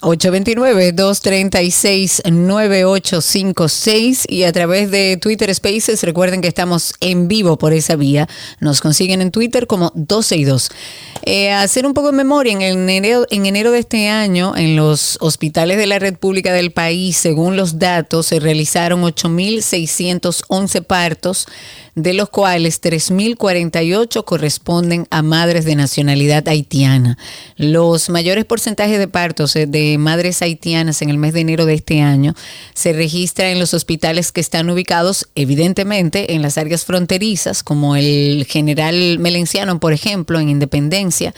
829-236-9856 y a través de Twitter Spaces, recuerden que estamos en vivo por esa vía. Nos consiguen en Twitter como 12 y 2. Eh, hacer un poco de memoria, en enero, en enero de este año, en los hospitales de la red pública del país, según los datos, se realizaron 8.611 partos, de los cuales 3.048 corresponden a madres de nacionalidad haitiana. Los mayores porcentajes de partos eh, de madres haitianas en el mes de enero de este año se registran en los hospitales que están ubicados, evidentemente, en las áreas fronterizas, como el General Melenciano, por ejemplo, en Independencia,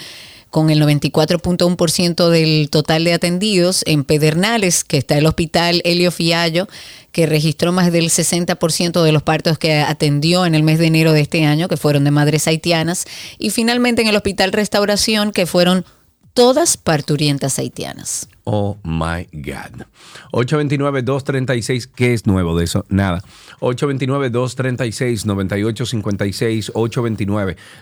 con el 94.1% del total de atendidos. En Pedernales, que está el hospital Helio Fiallo, que registró más del 60% de los partos que atendió en el mes de enero de este año, que fueron de madres haitianas. Y finalmente en el hospital Restauración, que fueron todas parturientas haitianas. Oh my God. 829-236, ¿qué es nuevo de eso? Nada. 829-236-9856,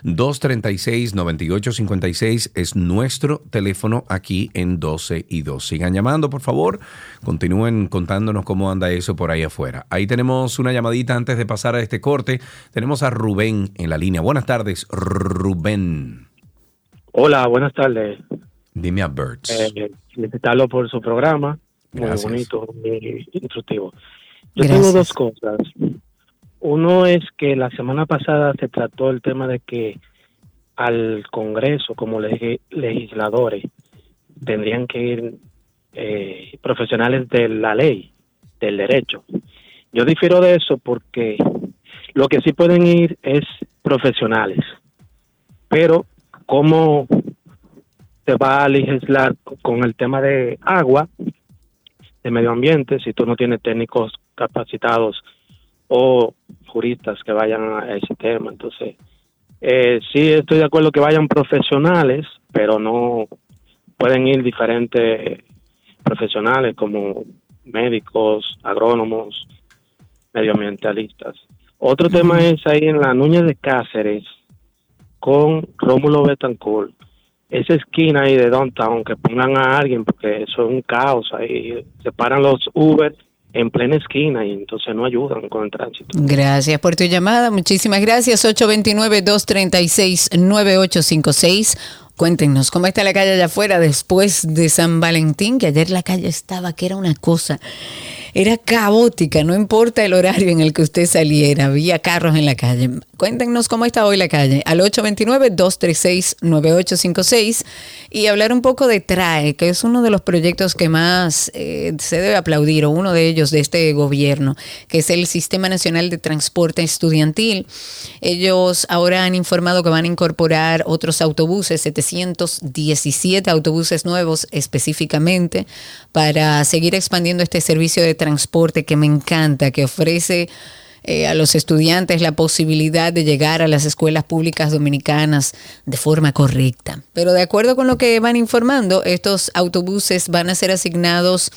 829-236-9856 es nuestro teléfono aquí en 12 y 2. Sigan llamando, por favor. Continúen contándonos cómo anda eso por ahí afuera. Ahí tenemos una llamadita antes de pasar a este corte. Tenemos a Rubén en la línea. Buenas tardes, Rubén. Hola, buenas tardes. Dime a Birds. Eh, felicitarlo por su programa. Gracias. Muy bonito, muy instructivo. Yo Gracias. tengo dos cosas. Uno es que la semana pasada se trató el tema de que al Congreso, como legi- legisladores, tendrían que ir eh, profesionales de la ley, del derecho. Yo difiero de eso porque lo que sí pueden ir es profesionales. Pero, ¿cómo se va a legislar con el tema de agua, de medio ambiente, si tú no tienes técnicos capacitados o juristas que vayan a ese tema? Entonces, eh, sí estoy de acuerdo que vayan profesionales, pero no pueden ir diferentes profesionales como médicos, agrónomos, medioambientalistas. Otro tema es ahí en la Núñez de Cáceres con Rómulo Betancourt. Esa esquina ahí de downtown, que pongan a alguien, porque eso es un caos ahí. Se paran los Uber en plena esquina y entonces no ayudan con el tránsito. Gracias por tu llamada. Muchísimas gracias. 829-236-9856. Cuéntenos cómo está la calle allá afuera después de San Valentín, que ayer la calle estaba, que era una cosa. Era caótica, no importa el horario en el que usted saliera, había carros en la calle. Cuéntenos cómo está hoy la calle, al 829-236-9856 y hablar un poco de TRAE, que es uno de los proyectos que más eh, se debe aplaudir, o uno de ellos de este gobierno, que es el Sistema Nacional de Transporte Estudiantil. Ellos ahora han informado que van a incorporar otros autobuses, 717 autobuses nuevos específicamente, para seguir expandiendo este servicio de transporte que me encanta, que ofrece eh, a los estudiantes la posibilidad de llegar a las escuelas públicas dominicanas de forma correcta. Pero de acuerdo con lo que van informando, estos autobuses van a ser asignados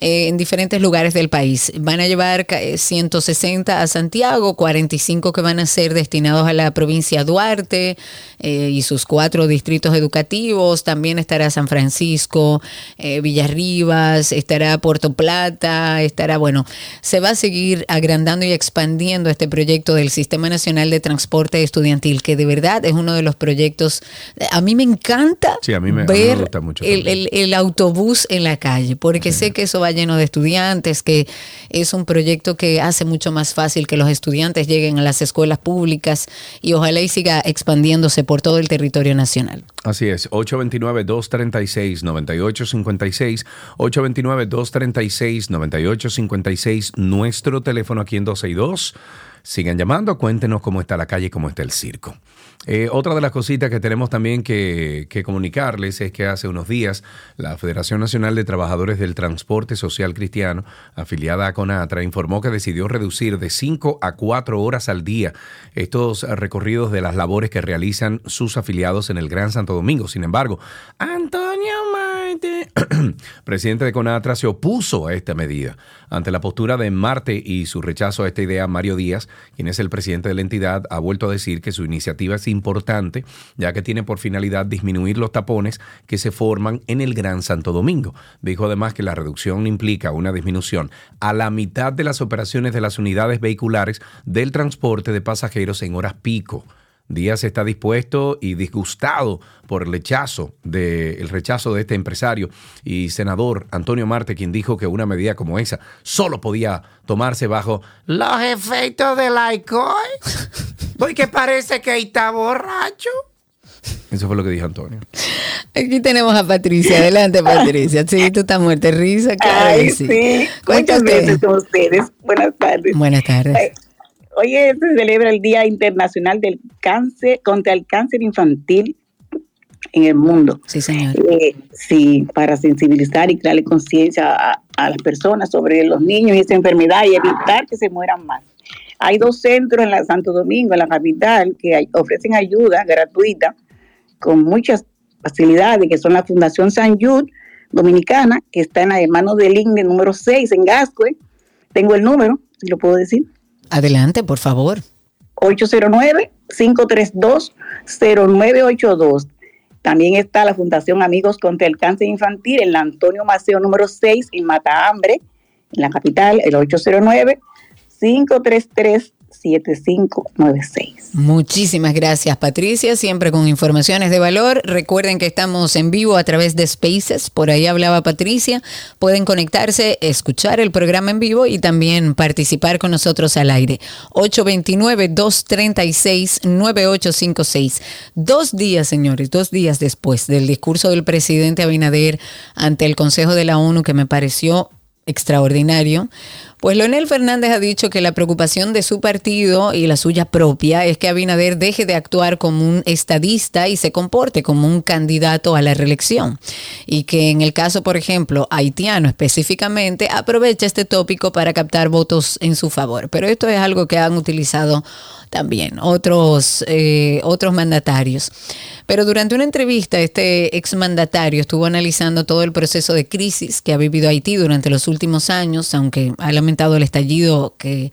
eh, en diferentes lugares del país. Van a llevar eh, 160 a Santiago, 45 que van a ser destinados a la provincia Duarte eh, y sus cuatro distritos educativos. También estará San Francisco, eh, Villarribas, estará Puerto Plata, estará, bueno, se va a seguir agrandando y expandiendo este proyecto del Sistema Nacional de Transporte Estudiantil, que de verdad es uno de los proyectos, a mí me encanta Sí, a mí me, a mí me ver gusta mucho. el, el- el autobús en la calle, porque sé que eso va lleno de estudiantes, que es un proyecto que hace mucho más fácil que los estudiantes lleguen a las escuelas públicas y ojalá y siga expandiéndose por todo el territorio nacional. Así es, 829-236-9856, 829-236-9856, nuestro teléfono aquí en 262. Sigan llamando, cuéntenos cómo está la calle, cómo está el circo. Eh, otra de las cositas que tenemos también que, comunicarles es que hace unos días la Federación Nacional de Trabajadores del Transporte Social Cristiano, afiliada a CONATRA, informó que decidió reducir de 5 a 4 horas al día estos recorridos de las labores que realizan sus afiliados en el Gran Santo Domingo. Sin embargo, Antonio (clears throat) presidente de CONATRA, se opuso a esta medida. Ante la postura de Marte y su rechazo a esta idea, Mario Díaz, quien es el presidente de la entidad, ha vuelto a decir que su iniciativa es importante, ya que tiene por finalidad disminuir los tapones que se forman en el Gran Santo Domingo. Dijo además que la reducción implica una disminución a la mitad de las operaciones de las unidades vehiculares del transporte de pasajeros en horas pico. Díaz está dispuesto y disgustado por el rechazo de, el rechazo de este empresario y senador Antonio Marte, quien dijo que una medida como esa solo podía tomarse bajo los efectos del alcohol. Porque (laughs) parece que está borracho. Eso fue lo que dijo Antonio. Aquí tenemos a Patricia. Adelante, (laughs) Patricia. Sí, tú estás muerta de risa, claro Ay, sí. sí. ¿Cómo está Muchas con ustedes. Buenas tardes. Buenas tardes. Ay, Hoy se celebra el Día Internacional del Cáncer contra el Cáncer Infantil en el mundo. Sí, señor. Eh, sí, para sensibilizar y crearle conciencia a, a las personas sobre los niños y esa enfermedad y evitar que se mueran más. Hay dos centros en la Santo Domingo, en la capital, que hay- ofrecen ayuda gratuita con muchas facilidades, que son la Fundación San Jude Dominicana, que está en la hermano del INDE número 6 en Gascue. Tengo el número, si lo puedo decir. Adelante, por favor. 809-532-0982. También está la Fundación Amigos contra el Cáncer Infantil en la Antonio Maceo número 6 en Matahambre, en la capital, el 809-533-7596. Muchísimas gracias, Patricia. Siempre con informaciones de valor. Recuerden que estamos en vivo a través de Spaces. Por ahí hablaba Patricia. Pueden conectarse, escuchar el programa en vivo y también participar con nosotros al aire. 829-236-9856. Dos días, señores, dos días después del discurso del presidente Abinader ante el Consejo de la ONU que me pareció extraordinario. Pues Leonel Fernández ha dicho que la preocupación de su partido y la suya propia es que Abinader deje de actuar como un estadista y se comporte como un candidato a la reelección. Y que en el caso, por ejemplo, haitiano específicamente, aproveche este tópico para captar votos en su favor. Pero esto es algo que han utilizado también otros, eh, otros mandatarios. Pero durante una entrevista, este exmandatario estuvo analizando todo el proceso de crisis que ha vivido Haití durante los últimos años, aunque ha lamentado el estallido que,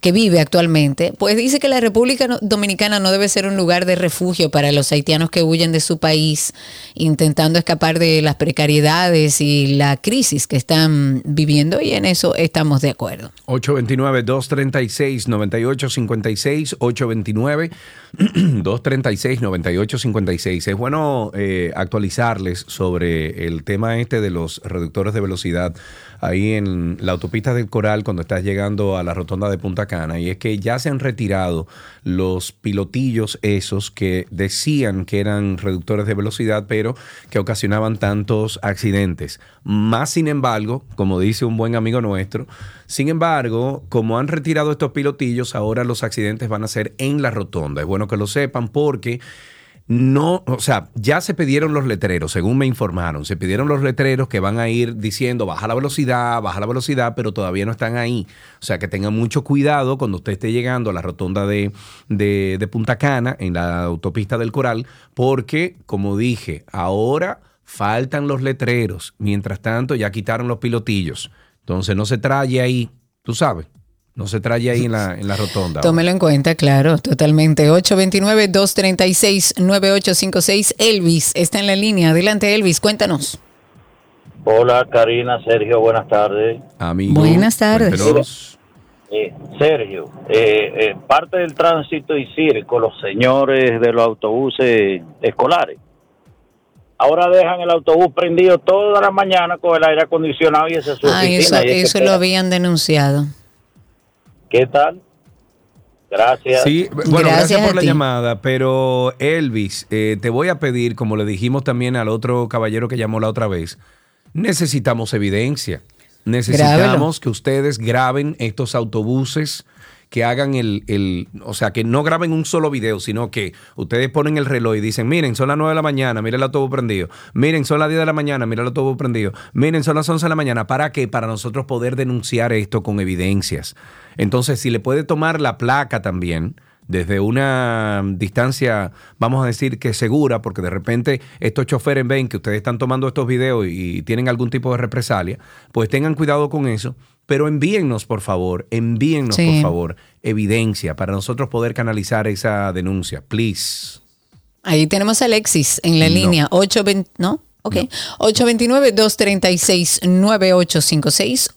que vive actualmente, pues dice que la República Dominicana no debe ser un lugar de refugio para los haitianos que huyen de su país intentando escapar de las precariedades y la crisis que están viviendo y en eso estamos de acuerdo. 829-236-9856, 829-236-9856. Es bueno eh, actualizarles sobre el tema este de los reductores de velocidad ahí en la autopista del Coral cuando estás llegando a la rotonda de Punta Cana y es que ya se han retirado los pilotillos esos que decían que eran reductores de velocidad pero que ocasionaban tantos accidentes. Más sin embargo, como dice un buen amigo nuestro, sin embargo, como han retirado estos pilotillos, ahora los accidentes van a ser en la rotonda. Es bueno que lo sepan porque no, o sea, ya se pidieron los letreros, según me informaron, se pidieron los letreros que van a ir diciendo baja la velocidad, baja la velocidad, pero todavía no están ahí. O sea, que tengan mucho cuidado cuando usted esté llegando a la rotonda de, de, de Punta Cana, en la autopista del Coral, porque, como dije, ahora faltan los letreros. Mientras tanto, ya quitaron los pilotillos. Entonces, no se trae ahí, tú sabes, no se trae ahí en la, en la rotonda. Tómelo en cuenta, claro, totalmente. 829-236-9856. Elvis está en la línea. Adelante, Elvis, cuéntanos. Hola Karina, Sergio, buenas tardes. Amigo, Buenas tardes. Eh, Sergio, eh, eh, parte del tránsito y circo, los señores de los autobuses escolares. Ahora dejan el autobús prendido toda la mañana con el aire acondicionado y esa es su Ah, eso, oficina. y es que eso lo habían denunciado. ¿Qué tal? Gracias. Sí, bueno, gracias, por la ti. llamada, pero Elvis, eh, te voy a pedir, como le dijimos también al otro caballero que llamó la otra vez, necesitamos evidencia. Necesitamos Grábelo. que ustedes graben estos autobuses, que hagan el, el- o sea, que no graben un solo video, sino que ustedes ponen el reloj y dicen, miren, son las 9 de la mañana, miren el autobús prendido, miren, son las 10 de la mañana, miren el autobús prendido, miren, son las 11 de la mañana, ¿para qué? Para nosotros poder denunciar esto con evidencias. Entonces, si le puede tomar la placa también, desde una distancia, vamos a decir que segura, porque de repente estos choferes ven que ustedes están tomando estos videos y tienen algún tipo de represalia, pues tengan cuidado con eso. Pero envíennos, por favor, envíennos, Sí. por favor, evidencia para nosotros poder canalizar esa denuncia. Please. Ahí tenemos a Alexis en la No. línea 820, ¿no? Ok. 829-236-9856.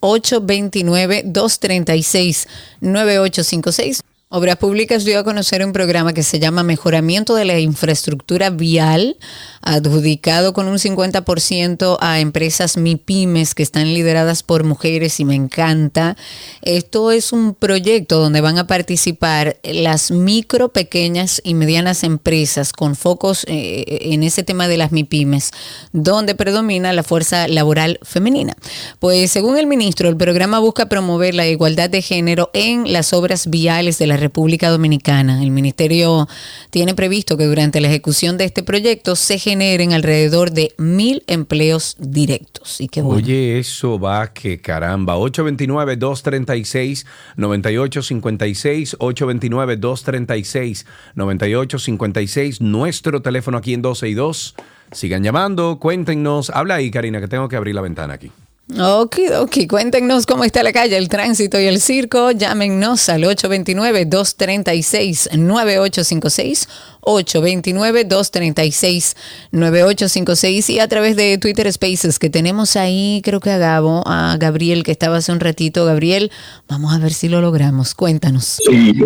829-236-9856. Obras Públicas dio a conocer un programa que se llama Mejoramiento de la Infraestructura Vial, adjudicado con un 50% a empresas MIPIMES que están lideradas por mujeres y me encanta. Esto es un proyecto donde van a participar las micro, pequeñas y medianas empresas con focos eh, en ese tema de las MIPIMES, donde predomina la fuerza laboral femenina. Pues según el ministro, el programa busca promover la igualdad de género en las obras viales de la República Dominicana. El ministerio tiene previsto que durante la ejecución de este proyecto se generen alrededor de mil empleos directos. Y qué bueno. Oye, eso va que caramba. 829-236-9856. 829-236-9856. Nuestro teléfono aquí en 12 y 2. Sigan llamando, cuéntenos. Habla ahí, Karina, que tengo que abrir la ventana aquí. Ok, ok. Cuéntenos cómo está la calle, el tránsito y el circo. Llámenos al 829-236-9856. 829-236-9856 y a través de Twitter Spaces que tenemos ahí, creo que a Gabo, a Gabriel que estaba hace un ratito. Gabriel, vamos a ver si lo logramos. Cuéntanos. Sí.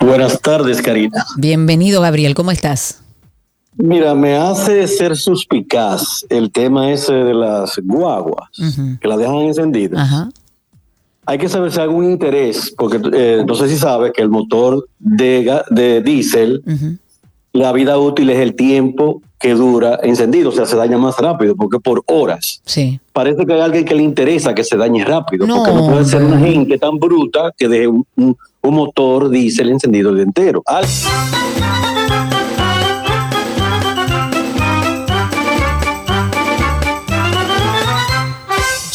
Buenas tardes, Karina. Bienvenido, Gabriel. ¿Cómo estás? Mira, me hace ser suspicaz el tema ese de las guaguas, que las dejan encendidas. Ajá. Hay que saber si hay algún interés, porque eh, no sé si sabes que el motor de, de diésel, la vida útil es el tiempo que dura encendido, o sea, se daña más rápido, porque por horas. Sí. Parece que hay alguien que le interesa que se dañe rápido, No, porque no puede ser una gente tan bruta que deje un, un- un motor diésel encendido el día entero. Al-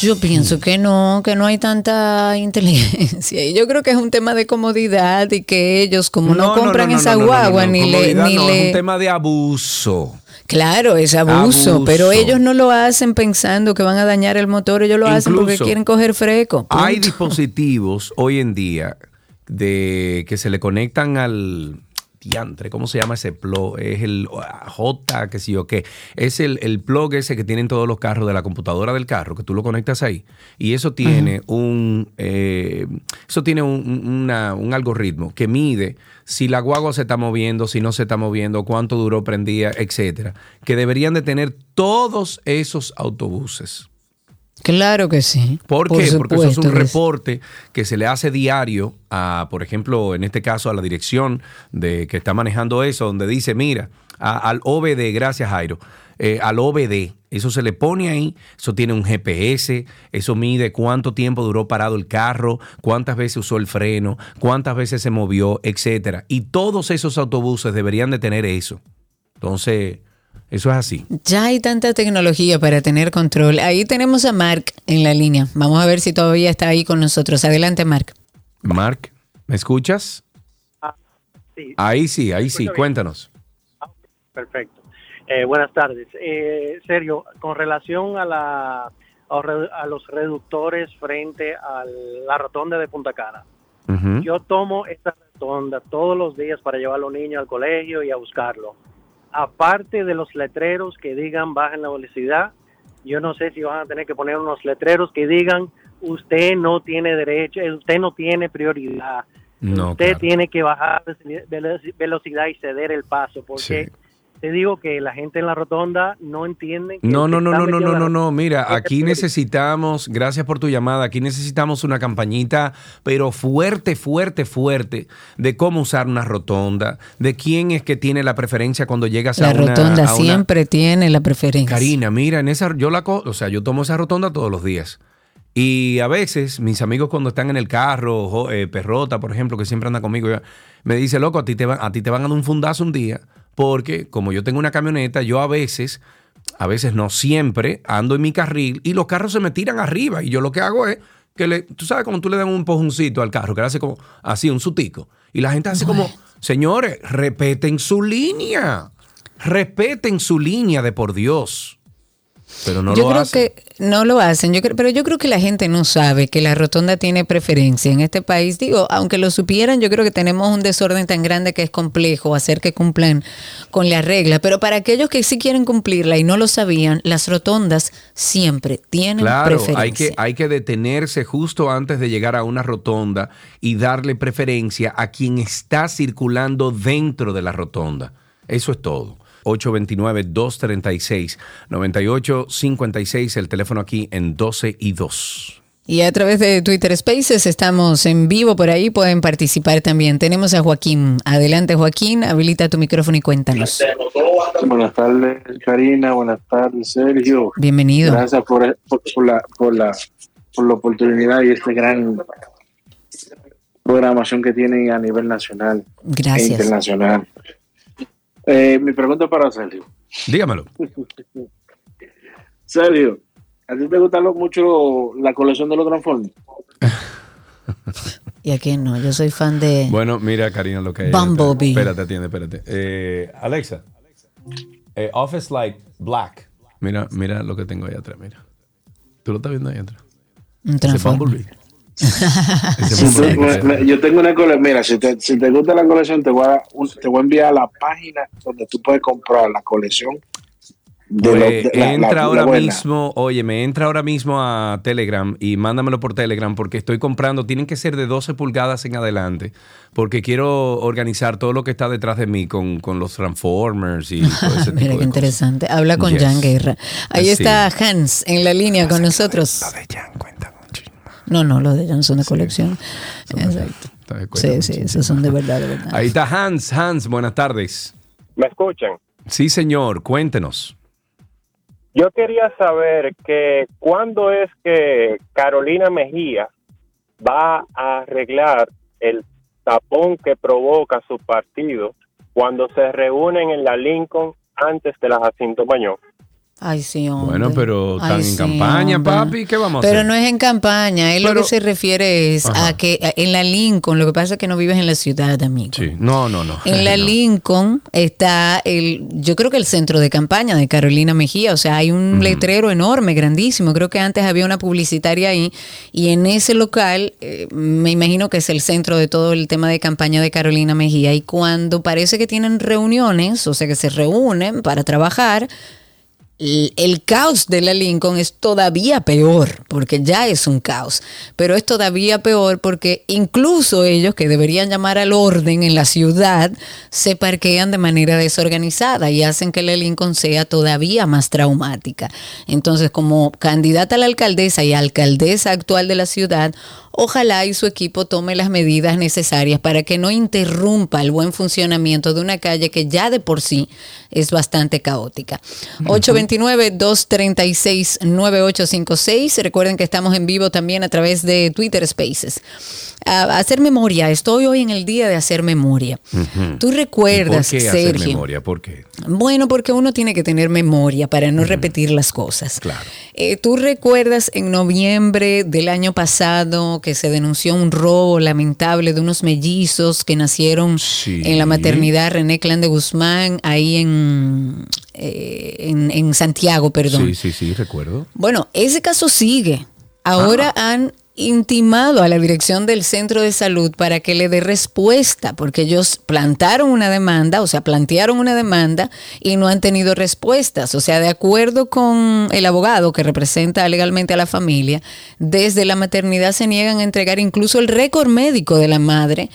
Yo pienso que no, que no hay tanta (laughs) inteligencia. Y yo creo que es un tema de comodidad y que ellos, como no, compran esa no, guagua, ni le, ni no, le- Es un tema de abuso. Claro, es abuso, Abuso. pero ellos no lo hacen pensando que van a dañar el motor, ellos lo hacen porque quieren coger freco. Hay dispositivos hoy en día de que se le conectan al diantre, ¿cómo se llama ese plug? Es el J, que sé yo qué. Es el, el plug ese que tienen todos los carros de la computadora del carro, que tú lo conectas ahí. Y eso tiene un eh, eso tiene un, una- un algoritmo que mide si la guagua se está moviendo, si no se está moviendo, cuánto duró prendida, etcétera. Que deberían de tener todos esos autobuses. Claro que sí. ¿Por qué? Porque eso es un reporte que se le hace diario a, por ejemplo, en este caso a la dirección de que está manejando eso, donde dice, mira, a- al OBD, gracias Jairo, eh, al OBD, eso se le pone ahí, eso tiene un GPS, eso mide cuánto tiempo duró parado el carro, cuántas veces usó el freno, cuántas veces se movió, etcétera. Y todos esos autobuses deberían de tener eso. Entonces, eso es así. Ya hay tanta tecnología para tener control. Ahí tenemos a Mark en la línea. Vamos a ver si todavía está ahí con nosotros. Adelante, Mark. Mark, ¿me escuchas? Sí, Ahí sí, ahí sí, bien. cuéntanos. perfecto. Eh, buenas tardes. Eh, Sergio, con relación a, la, a los reductores frente a la rotonda de Punta Cana, yo tomo esta rotonda todos los días para llevar a los niños al colegio y a buscarlo. Aparte de los letreros que digan bajen la velocidad, yo no sé si van a tener que poner unos letreros que digan usted no tiene derecho, eh, usted no tiene prioridad. No, usted claro. tiene que bajar velo- velocidad y ceder el paso, porque te digo que la gente en la rotonda no entiende. Que No, no, no, no, no, no, la no, no. Mira, rotonda aquí necesitamos, gracias por tu llamada, aquí necesitamos una campañita, pero fuerte, fuerte, fuerte, de cómo usar una rotonda, de quién es que tiene la preferencia cuando llegas La a una... rotonda a una- siempre tiene la preferencia. Karina, mira, en esa, yo la, co- o sea, yo tomo esa rotonda todos los días. Y a veces mis amigos cuando están en el carro, jo- eh, Perrota, por ejemplo, que siempre anda conmigo, me dice, loco, a ti, te van, a ti te van a dar un fundazo un día, porque como yo tengo una camioneta, yo a veces, a veces no siempre, ando en mi carril y los carros se me tiran arriba. Y yo lo que hago es que le, tú sabes, como tú le das un empujoncito al carro, que le hace como así, un sutico. Y la gente hace como, señores, respeten su línea. Respeten su línea de por Dios. Pero no yo lo creo hacen. que no lo hacen, yo creo, pero yo creo que la gente no sabe que la rotonda tiene preferencia en este país. Digo, aunque lo supieran, yo creo que tenemos un desorden tan grande que es complejo hacer que cumplan con la regla. Pero para aquellos que sí quieren cumplirla y no lo sabían, las rotondas siempre tienen Claro, preferencia. hay que, hay que detenerse justo antes de llegar a una rotonda y darle preferencia a quien está circulando dentro de la rotonda. Eso es todo. 829-236-9856, el teléfono aquí en 12 y 2. Y a través de Twitter Spaces estamos en vivo por ahí, pueden participar también. Tenemos a Joaquín. Adelante, Joaquín, habilita tu micrófono y cuéntanos. Buenas tardes, Karina. Buenas tardes, Sergio. Bienvenido. Gracias por, por- por la, por, la, por la oportunidad y esta gran programación que tienen a nivel nacional e Gracias. internacional. Eh, mi pregunta es para Sergio. Dígamelo. (laughs) Sergio, ¿a ti te gusta mucho la colección de los Transformers? (laughs) ¿Y a quién no? Yo soy fan de... Bueno, mira, Karina, lo que hay. Bumblebee. Espérate, atiende, espérate. Eh, Alexa, eh, Office Light Black. Mira, mira lo que tengo ahí atrás, mira. ¿Tú lo estás viendo ahí atrás? Un Transformer. Bumblebee. (laughs) Si tú- me- me- yo tengo una colección, mira, si te, si te gusta la colección, te voy, a, te voy a enviar a la página donde tú puedes comprar la colección. de Pues, lo- de la- entra la- ahora mismo, oye, me entra ahora mismo a Telegram y mándamelo por Telegram porque estoy comprando, tienen que ser de 12 pulgadas en adelante, porque quiero organizar todo lo que está detrás de mí con, con los Transformers y todo ese (laughs) tipo Mira de qué interesante. Habla con Yes. Jan Guerra. Ahí Sí. está Hans en la línea con nosotros. No, no, los de Jan son de colección. Exacto. Sí, sí, esos son de verdad, de (laughs) verdad. Ahí está Hans. Hans, buenas tardes. ¿Me escuchan? Sí, señor, cuéntenos. Yo quería saber que cuándo es que Carolina Mejía va a arreglar el tapón que provoca su partido cuando se reúnen en la Lincoln antes de la Jacinto Mañón. Ay, sí, hombre. Bueno, pero están Ay, en sí, campaña, hombre. papi. ¿Qué vamos a Pero hacer? no es en campaña, él lo Pero- que se refiere es Ajá. a que en la Lincoln, lo que pasa es que no vives en la ciudad, amigo. Sí. No, no, no. En la (laughs) No. Lincoln está el, yo creo que el centro de campaña de Carolina Mejía, o sea, hay un letrero enorme, grandísimo. Creo que antes había una publicitaria ahí y en ese local eh, me imagino que es el centro de todo el tema de campaña de Carolina Mejía y cuando parece que tienen reuniones, o sea, que se reúnen para trabajar, el, caos de la Lincoln es todavía peor, porque ya es un caos, pero es todavía peor porque incluso ellos que deberían llamar al orden en la ciudad se parquean de manera desorganizada y hacen que la Lincoln sea todavía más traumática. Entonces, como candidata a la alcaldesa y alcaldesa actual de la ciudad, ojalá y su equipo tome las medidas necesarias para que no interrumpa el buen funcionamiento de una calle que ya de por sí es bastante caótica. 829-236-9856. Recuerden que estamos en vivo también a través de Twitter Spaces. A- hacer memoria. Estoy hoy en el día de hacer memoria. Ujú. Tú recuerdas, ¿Y ¿Por qué hacer Sergio. memoria? ¿Por qué? Bueno, porque uno tiene que tener memoria para no repetir las cosas. Claro. Eh, ¿Tú recuerdas en noviembre del año pasado que se denunció un robo lamentable de unos mellizos que nacieron en la maternidad René Clan de Guzmán, ahí en, eh, en, en Santiago, perdón? Sí, sí, sí, recuerdo. Bueno, ese caso sigue. Ahora han intimado a la dirección del centro de salud para que le dé respuesta, porque ellos plantaron una demanda, o sea, plantearon una demanda y no han tenido respuestas. O sea, de acuerdo con el abogado que representa legalmente a la familia, desde la maternidad se niegan a entregar incluso el récord médico de la madre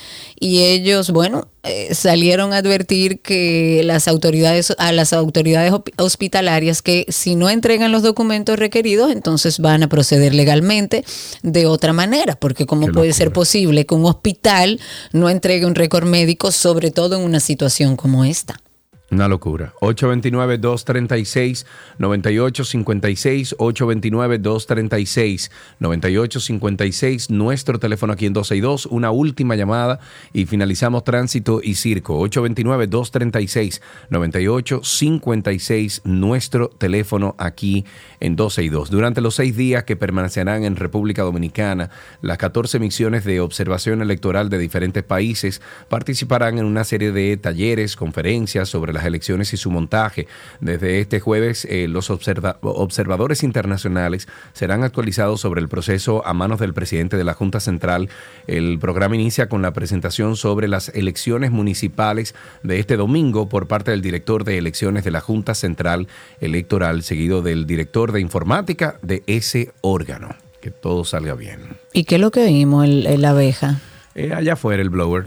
y ellos, bueno, eh, salieron a advertir que las autoridades a las autoridades hospitalarias que si no entregan los documentos requeridos entonces van a proceder legalmente de otra manera porque cómo puede ser posible que un hospital no entregue un récord médico sobre todo en una situación como esta Una locura. 829-236-9856. 829-236-9856. Nuestro teléfono aquí en 262. Una última llamada y finalizamos tránsito y circo. 829-236-9856. Nuestro teléfono aquí en 262. Durante los seis días que permanecerán en República Dominicana, las 14 misiones de observación electoral de diferentes países participarán en una serie de talleres, conferencias sobre las elecciones y su montaje. Desde este jueves, eh, los observa- observadores internacionales serán actualizados sobre el proceso a manos del presidente de la Junta Central. El programa inicia con la presentación sobre las elecciones municipales de este domingo por parte del director de elecciones de la Junta Central Electoral, seguido del director de informática de ese órgano. Que todo salga bien. ¿y qué es lo que vimos el, el abeja? Eh, allá afuera el blower.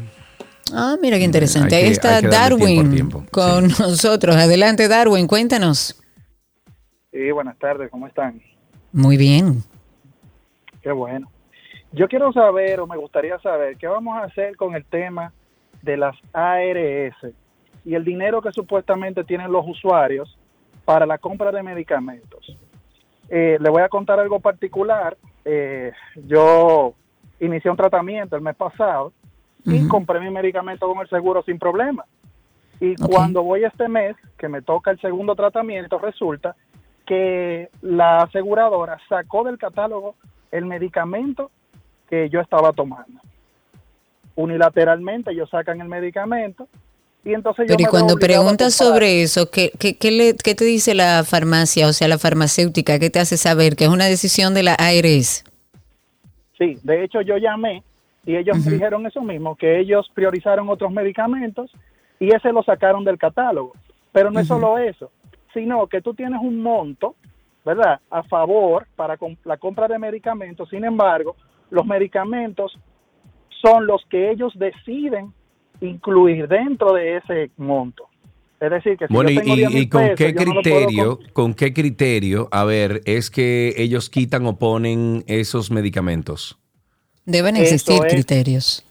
Ah, mira qué interesante. Ahí está tiempo Darwin tiempo. con nosotros. Adelante, Darwin, cuéntanos. Sí, buenas tardes, ¿cómo están? Muy bien. Qué bueno. Yo quiero saber, o me gustaría saber, qué vamos a hacer con el tema de las ARS y el dinero que supuestamente tienen los usuarios para la compra de medicamentos. Eh, le voy a contar algo particular. Eh, yo inicié un tratamiento el mes pasado y compré mi medicamento con el seguro sin problema. Y cuando voy este mes, que me toca el segundo tratamiento, resulta que la aseguradora sacó del catálogo el medicamento que yo estaba tomando. Unilateralmente ellos sacan el medicamento y entonces yo Pero y me veo cuando preguntas sobre eso, ¿qué, qué, qué le- qué te dice la farmacia, o sea, la farmacéutica? ¿Qué te hace saber que es una decisión de la ARS? Sí, de hecho yo llamé y ellos me dijeron eso mismo, que ellos priorizaron otros medicamentos y ese lo sacaron del catálogo. Pero no es solo eso, sino que tú tienes un monto, ¿verdad?, a favor para la compra de medicamentos. Sin embargo, los medicamentos son los que ellos deciden incluir dentro de ese monto. Es decir, que si Bueno, yo tengo 10 y- y con pesos, qué no criterio, con qué criterio, a ver, es que ellos quitan o ponen esos medicamentos? Deben existir es. criterios.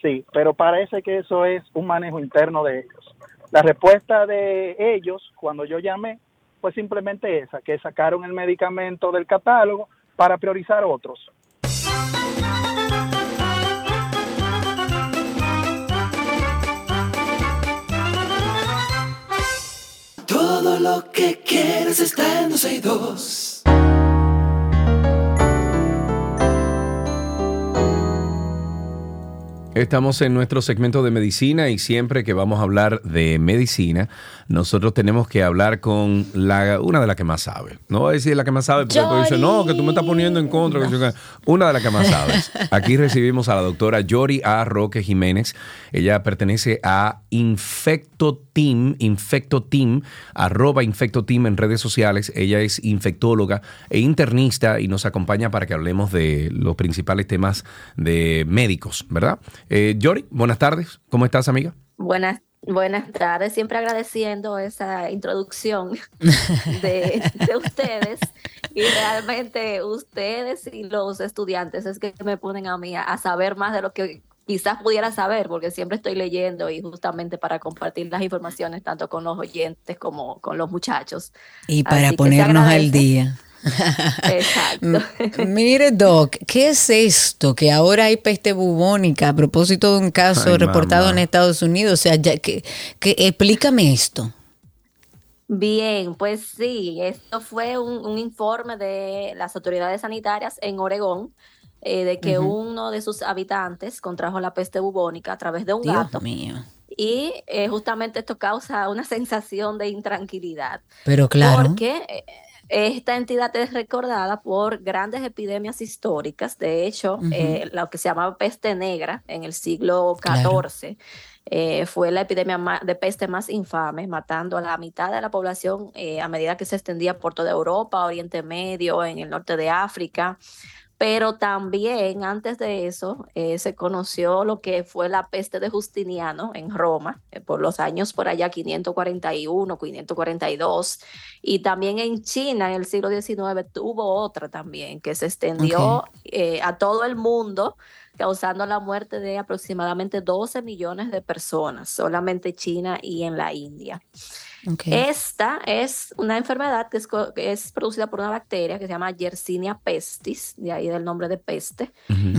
Sí, pero parece que eso es un manejo interno de ellos. La respuesta de ellos cuando yo llamé fue simplemente esa, que sacaron el medicamento del catálogo para priorizar otros. Todo lo que quieres está en 12 y 2. Estamos en nuestro segmento de medicina y siempre que vamos a hablar de medicina, nosotros tenemos que hablar con la, una de las que más sabe. No voy a decir la que más sabe porque tú dices, no, que tú me estás poniendo en contra. que-". Una de las que más sabes. Aquí recibimos a la doctora Yori A. Roque Jiménez. Ella pertenece a Infecto Team, Infecto Team, arroba Infecto Team en redes sociales. Ella es infectóloga e internista y nos acompaña para que hablemos de los principales temas de médicos, ¿verdad? Eh, Yori, buenas tardes. ¿Cómo estás, amiga? Buenas, buenas tardes, siempre agradeciendo esa introducción (laughs) de, de ustedes y realmente ustedes y los estudiantes es que me ponen a mí a, a saber más de lo que quizás pudiera saber porque siempre estoy leyendo y justamente para compartir las informaciones tanto con los oyentes como con los muchachos. Y para Así ponernos al día. (laughs) Exacto. Mire, Doc, ¿qué es esto? Que ahora hay peste bubónica a propósito de un caso Ay, reportado mamá. en Estados Unidos. O sea, ya que, que explícame esto. Bien, pues sí, esto fue un, un informe de las autoridades sanitarias en Oregón eh, de que uno de sus habitantes contrajo la peste bubónica a través de un Dios gato. mío. Y eh, justamente esto causa una (laughs) sensación de intranquilidad. Pero claro. Porque eh, esta entidad es recordada por grandes epidemias históricas. De hecho, eh, lo que se llamaba peste negra en el siglo Claro. XIV eh, fue la epidemia de peste más infame, matando a la mitad de la población eh, a medida que se extendía por toda Europa, Oriente Medio, en el norte de África. Pero también antes de eso eh, se conoció lo que fue la peste de Justiniano en Roma eh, por los años por allá 541, 542 y también en China en el siglo XIX tuvo otra también que se extendió eh, a todo el mundo causando la muerte de aproximadamente 12 millones de personas solamente China y en la India. Ok. Esta es una enfermedad que es, que es producida por una bacteria que se llama Yersinia pestis, de ahí del nombre de peste,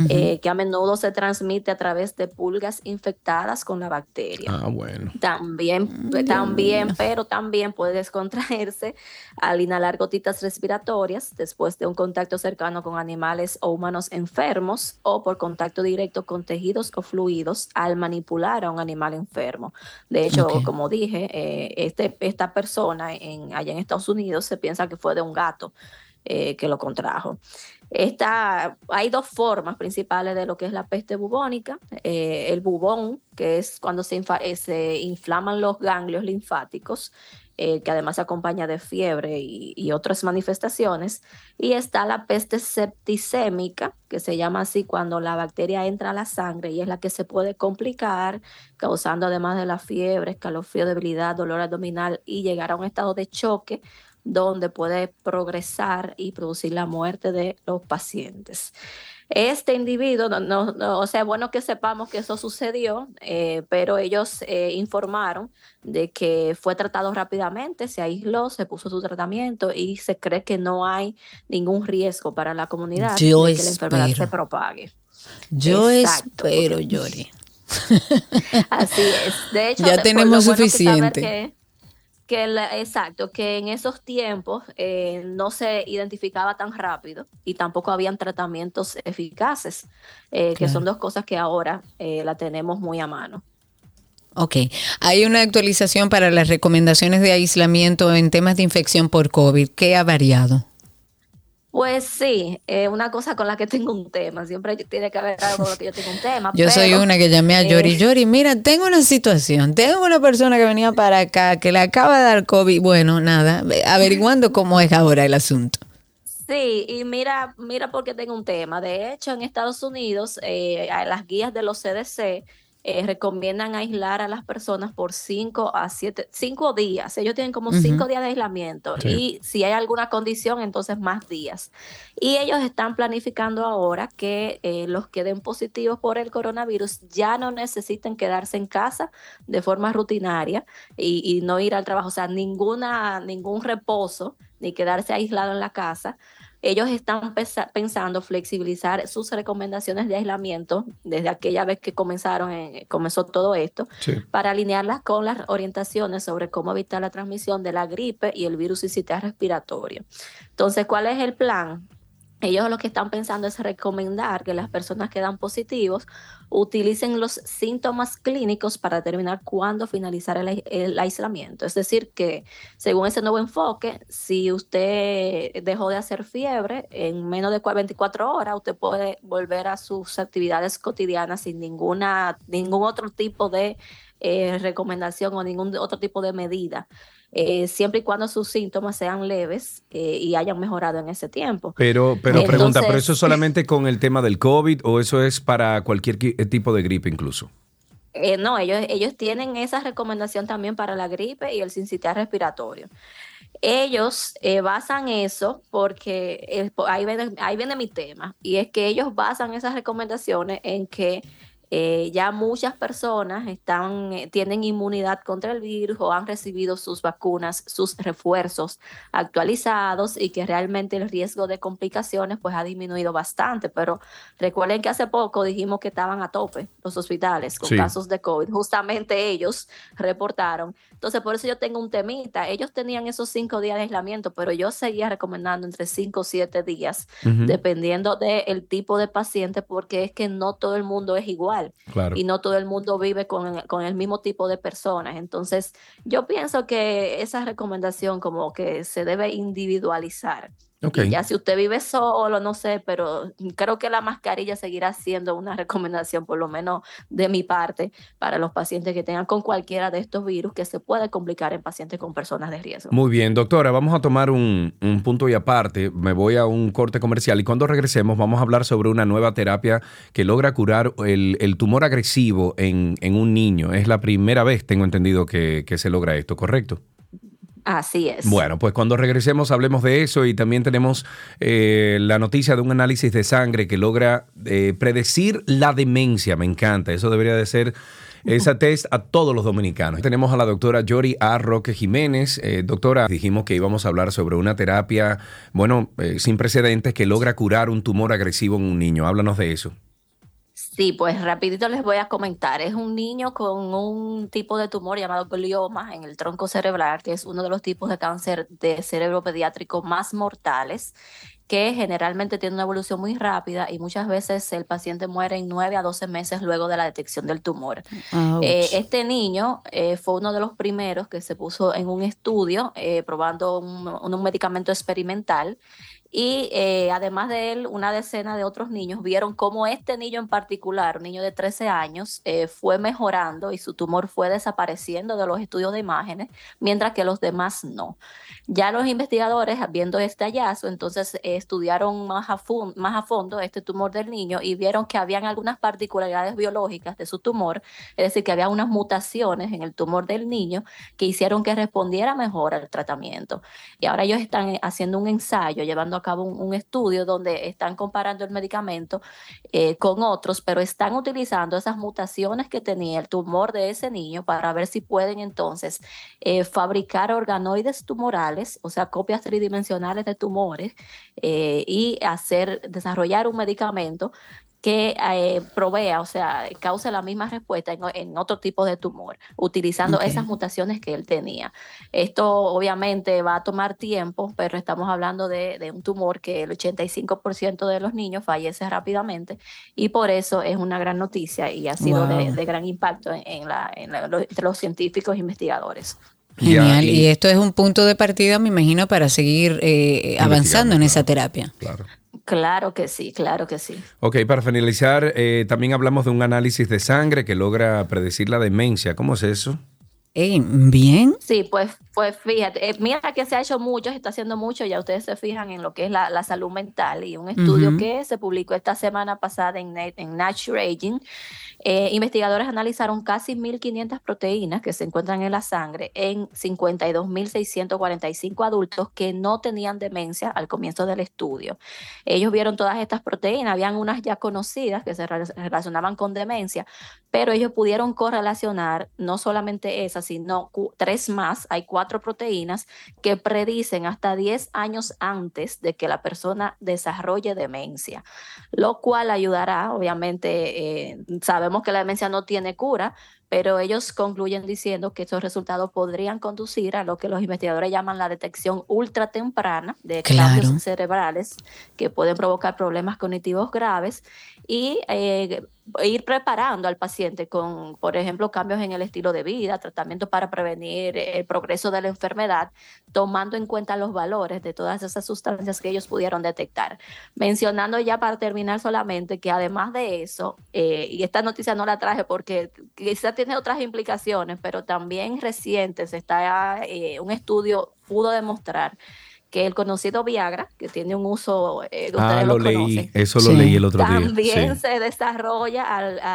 eh, que a menudo se transmite a través de pulgas infectadas con la bacteria. Ah, bueno. También, también, pero también puede descontraerse al inhalar gotitas respiratorias después de un contacto cercano con animales o humanos enfermos o por contacto directo con tejidos o fluidos al manipular a un animal enfermo. De hecho, Ok. como dije, eh, este, esta persona en, allá en Estados Unidos se piensa que fue de un gato eh, que lo contrajo. Esta, hay dos formas principales de lo que es la peste bubónica. Eh, el bubón, que es cuando se, eh, se inflaman los ganglios linfáticos, eh, que además se acompaña de fiebre y, y otras manifestaciones. Y está la peste septicémica, que se llama así cuando la bacteria entra a la sangre y es la que se puede complicar, causando además de la fiebre, escalofrío, debilidad, dolor abdominal y llegar a un estado de choque donde puede progresar y producir la muerte de los pacientes. Este individuo, no, no- no, o sea, bueno que sepamos que eso sucedió, eh, pero ellos eh, informaron de que fue tratado rápidamente, se aisló, se puso su tratamiento y se cree que no hay ningún riesgo para la comunidad Yo de que la enfermedad se propague. Yo Exacto, espero, Yori. (laughs) Así es. De (laughs) hecho, Ya tenemos bueno suficiente. que- que la- exacto, que en esos tiempos eh, no se identificaba tan rápido y tampoco habían tratamientos eficaces, eh, que son dos cosas que ahora eh, la tenemos muy a mano. Ok. Hay una actualización para las recomendaciones de aislamiento en temas de infección por COVID. ¿Qué ha variado? Pues sí, eh, una cosa con la que tengo un tema, siempre tiene que haber algo con lo que yo tengo un tema. Yo soy una que llamé a eh, Yori. Yori, mira, tengo una situación. Tengo una persona que venía para acá que le acaba de dar COVID. Bueno, nada, averiguando cómo es ahora el asunto. Sí, y mira, mira porque tengo un tema. De hecho, en Estados Unidos, eh, las guías de los CDC eh, recomiendan aislar a las personas por cinco a siete, cinco días. Ellos tienen como Ujú. cinco días de aislamiento Sí. y si hay alguna condición, entonces más días. Y ellos están planificando ahora que eh, los que den positivos por el coronavirus ya no necesiten quedarse en casa de forma rutinaria y, y no ir al trabajo, o sea, ninguna, ningún reposo ni quedarse aislado en la casa ellos están pensando flexibilizar sus recomendaciones de aislamiento desde aquella vez que comenzaron, en- comenzó todo esto, para alinearlas con las orientaciones sobre cómo evitar la transmisión de la gripe y el virus sincitial respiratorio. Entonces, ¿cuál es el plan? Ellos lo que están pensando es recomendar que las personas que dan positivos utilicen los síntomas clínicos para determinar cuándo finalizar el, el aislamiento. Es decir, que según ese nuevo enfoque, si usted dejó de hacer fiebre en menos de cua- 24 horas, usted puede volver a sus actividades cotidianas sin ninguna, ningún otro tipo de eh, recomendación o ningún otro tipo de medida, eh, siempre y cuando sus síntomas sean leves eh, y hayan mejorado en ese tiempo. Pero, pero Entonces- pregunta, ¿pero eso es solamente con el tema del COVID o eso es para cualquier qui- tipo de gripe incluso? Eh, no, ellos, ellos tienen esa recomendación también para la gripe y el sincitial respiratorio. Ellos eh, basan eso porque ahí, viene, ahí viene mi tema, y es que ellos basan esas recomendaciones en que eh, ya muchas personas están, eh, tienen inmunidad contra el virus o han recibido sus vacunas, sus refuerzos actualizados y que realmente el riesgo de complicaciones pues ha disminuido bastante. Pero recuerden que hace poco dijimos que estaban a tope los hospitales con Sí. casos de COVID. Justamente ellos reportaron. Entonces, por eso yo tengo un temita. Ellos tenían esos cinco días de aislamiento, pero yo seguía recomendando entre cinco o siete días, dependiendo del tipo de paciente, porque es que no todo el mundo es igual Claro. y no todo el mundo vive con, con el mismo tipo de personas. Entonces, yo pienso que esa recomendación como que se debe individualizar. Ya si usted vive solo, no sé, pero creo que la mascarilla seguirá siendo una (laughs) recomendación, por lo menos de mi parte, para los pacientes que tengan con cualquiera de estos virus que se puede complicar en pacientes con personas de riesgo. Muy bien, doctora, vamos a tomar un, un punto y aparte. Me voy a un corte comercial y cuando regresemos vamos a hablar sobre una nueva terapia que logra curar el, el tumor agresivo en, en un niño. Es la primera vez, tengo entendido, que, que se logra esto, ¿correcto? Así es. Bueno, pues cuando regresemos hablemos de eso y también tenemos eh, la noticia de un análisis de sangre que logra eh, predecir la demencia. Me encanta, eso debería de ser esa (laughs) test a todos los dominicanos. Tenemos a la doctora Yori A. Roque Jiménez. Eh, doctora, dijimos que íbamos a hablar sobre una terapia, bueno, eh, sin precedentes que logra curar un tumor agresivo en un niño. Háblanos de eso. Sí, pues rapidito les voy a comentar. Es un niño con un tipo de tumor llamado glioma en el tronco cerebral, que es uno de los tipos de cáncer de cerebro pediátrico más mortales, que generalmente tiene una evolución muy rápida y muchas veces el paciente muere en 9 a 12 meses luego de la detección del tumor. Eh, este niño eh, fue uno de los primeros que se puso en un estudio eh, probando un, un medicamento experimental y eh, además de él, una decena de otros niños vieron cómo este niño en particular, un niño de 13 años, eh, fue mejorando y su tumor fue desapareciendo de los estudios de imágenes, mientras que los demás no. Ya los investigadores, viendo este hallazgo, entonces eh, estudiaron más a, más a fondo este tumor del niño y vieron que habían algunas particularidades biológicas de su tumor, es decir, que había unas mutaciones en el tumor del niño que hicieron que respondiera mejor al tratamiento. Y ahora ellos están haciendo un ensayo, llevando a cabo un, un estudio donde están comparando el medicamento eh, con otros, pero están utilizando esas mutaciones que tenía el tumor de ese niño para ver si pueden entonces eh, fabricar organoides tumorales, o sea, copias tridimensionales de tumores, eh, y hacer, desarrollar un medicamento que eh, provea, o sea, cause la misma respuesta en, en otro tipo de tumor, utilizando Ok. esas mutaciones que él tenía. Esto obviamente va a tomar tiempo, pero estamos hablando de, de un tumor que el 85% de los niños fallece rápidamente y por eso es una gran noticia y ha sido de, Wow. de gran impacto en, en la, en la- los- entre los científicos e investigadores. Genial. Ya, y, esto es un punto de partida, me imagino, para seguir eh, avanzando en esa terapia. Claro. Claro que sí, claro que sí. Ok, para finalizar, eh, también hablamos de un análisis de sangre que logra predecir la demencia. ¿Cómo es eso? Bien. Sí, pues, pues fíjate, eh, mira que se ha hecho mucho, se está haciendo mucho, ya ustedes se fijan en lo que es la, la salud mental y un estudio que se publicó esta semana pasada en, en Nature Aging, eh, investigadores analizaron casi 1.500 proteínas que se encuentran en la sangre en 52.645 adultos que no tenían demencia al comienzo del estudio. Ellos vieron todas estas proteínas, habían unas ya conocidas que se re- relacionaban con demencia, pero ellos pudieron correlacionar no solamente esa, sino tres más, hay cuatro proteínas que predicen hasta 10 años antes de que la persona desarrolle demencia, lo cual ayudará, obviamente, eh, sabemos que la demencia no tiene cura, pero ellos concluyen diciendo que estos resultados podrían conducir a lo que los investigadores llaman la detección ultra temprana de Claro. cambios cerebrales que pueden provocar problemas cognitivos graves y eh, ir preparando al paciente con, por ejemplo, cambios en el estilo de vida, tratamientos para prevenir el progreso de la enfermedad, tomando en cuenta los valores de todas esas sustancias que ellos pudieron detectar. Mencionando ya para terminar solamente que además de eso, eh, y esta noticia no la traje porque quizá tiene otras implicaciones, pero también recientes está eh, un estudio pudo demostrar que el conocido Viagra, que tiene un uso, eh, ustedes Ah, lo lo leí. conocen, Eso lo leí el otro día. también Sí. se desarrolla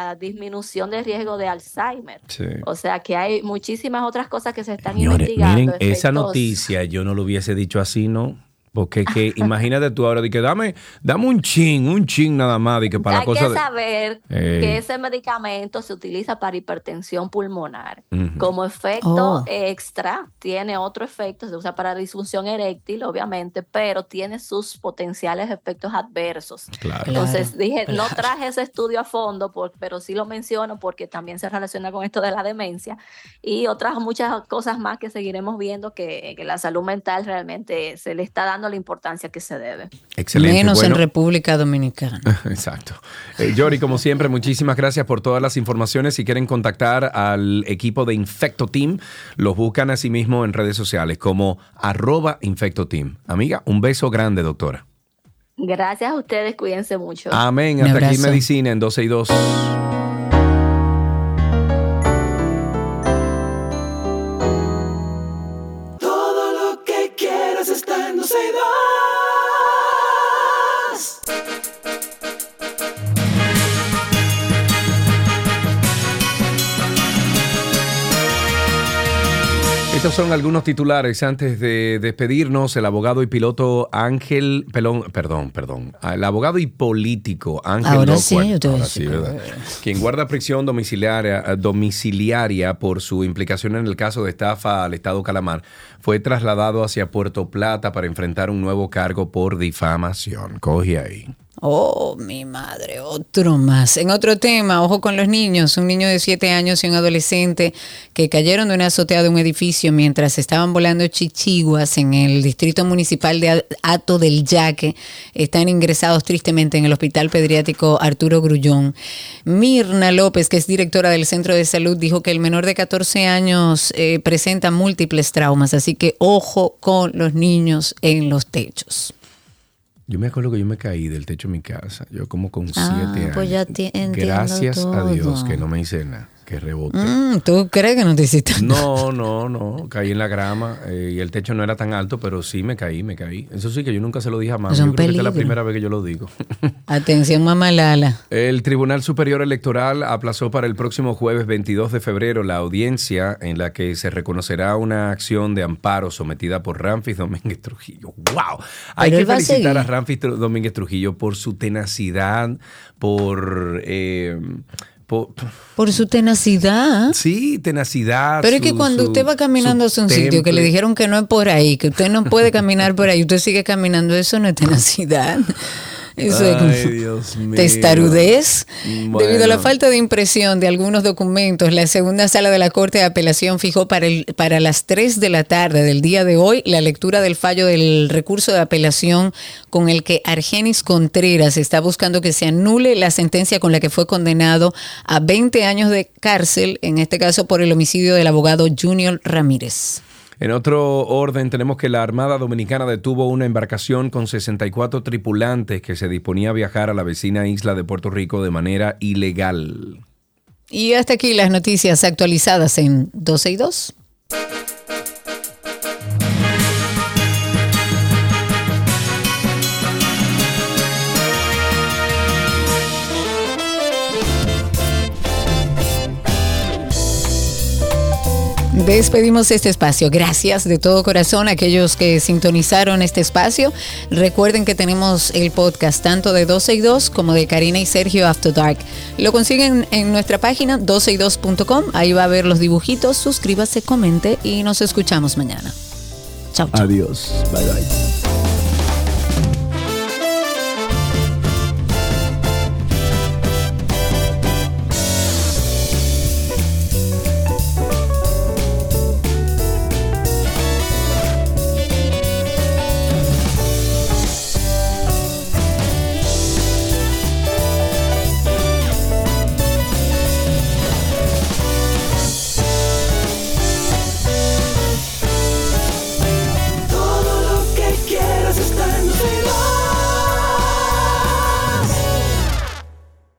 a, disminución de riesgo de Alzheimer. Sí. O sea que hay muchísimas otras cosas que se están Señores, investigando. miren, esa noticia yo no lo hubiese dicho así, ¿no? Porque que, imagínate tú ahora, de que dame, dame un chin, un chin nada más, de que para la Hay cosa que saber Ey. que ese medicamento se utiliza para hipertensión pulmonar. Como efecto Oh. extra, tiene otro efecto, se usa para disfunción eréctil, obviamente, pero tiene sus potenciales efectos adversos. Claro. Entonces Claro, dije, no traje ese estudio a fondo, por- pero sí lo menciono porque también se relaciona con esto de la demencia y otras muchas cosas más que seguiremos viendo que, que la salud mental realmente se le está dando la importancia que se debe. Excelente. Menos bueno. en República Dominicana. (laughs) Exacto. Eh, Yori, como siempre, muchísimas gracias por todas las informaciones. Si quieren contactar al equipo de Infecto Team, los buscan a sí mismo en redes sociales como arroba Infecto Team. Amiga, un beso grande, doctora. Gracias a ustedes, cuídense mucho. Amén. Hasta aquí. Medicina en 12 y 2. Estos son algunos titulares antes de despedirnos. El abogado y piloto Ángel, pelón, perdón, perdón, el abogado y político Ángel Ahora sí, yo te ahora sí, quien guarda prisión domiciliaria, eh, domiciliaria por su implicación en el caso de estafa al Estado Calamar, fue trasladado hacia Puerto Plata para enfrentar un nuevo cargo por difamación. Coge ahí. Oh, mi madre, otro más. En otro tema, ojo con los niños. Un niño de 7 años y un adolescente que cayeron de una azotea de un edificio mientras estaban volando chichiguas en el distrito municipal de Ato del Yaque. Están ingresados tristemente en el hospital pediátrico Arturo Grullón. Mirna López, que es directora del centro de salud, dijo que el menor de 14 años eh, presenta múltiples traumas, así que ojo con los niños en los techos. Yo me acuerdo que yo me caí del techo de mi casa. Yo como con siete Ah, años. pues ya ti- entiendo Gracias a Dios que no me hice nada, que reboté. Mm, ¿Tú crees que no te hiciste No, no, no. Caí en la grama eh, y el techo no era tan alto, pero sí me caí, me caí. Eso sí que yo nunca se lo dije a mamá. Yo creo que esta es la primera vez que yo lo digo. (laughs) Atención, mamá Lala. El Tribunal Superior Electoral aplazó para el próximo jueves 22 de febrero la audiencia en la que se reconocerá una acción de amparo sometida por Ramfis Domínguez Trujillo. ¡Wow! Hay Pero que a felicitar seguir. a Ramfis Domínguez Trujillo por su tenacidad, por... eh, por Por su tenacidad. sí, tenacidad. Pero es que su- cuando su- usted va caminando hacia un sitio que le dijeron que no es por ahí, que usted no puede caminar por ahí, usted sigue caminando, eso no es tenacidad. Eso Ay, (laughs) Dios mío. testarudez. Bueno. Debido a la falta de impresión de algunos documentos, la segunda sala de la Corte de Apelación fijó para, el, para las 3 de la tarde del día de hoy la lectura del fallo del recurso de apelación con el que Argenis Contreras está buscando que se anule la sentencia con la que fue condenado a 20 años de cárcel, en este caso por el homicidio del abogado Junior Ramírez. En otro orden, tenemos que la Armada Dominicana detuvo una embarcación con 64 tripulantes que se disponía a viajar a la vecina isla de Puerto Rico de manera ilegal. Y hasta aquí las noticias actualizadas en 12 y 2. Despedimos este espacio. Gracias de todo corazón a aquellos que sintonizaron este espacio. Recuerden que tenemos el podcast tanto de 12 y 2 como de Karina y Sergio After Dark. Lo consiguen en nuestra página 12y2.com. Ahí va a ver los dibujitos. Suscríbase, comente y nos escuchamos mañana. Chao. Adiós. Bye bye.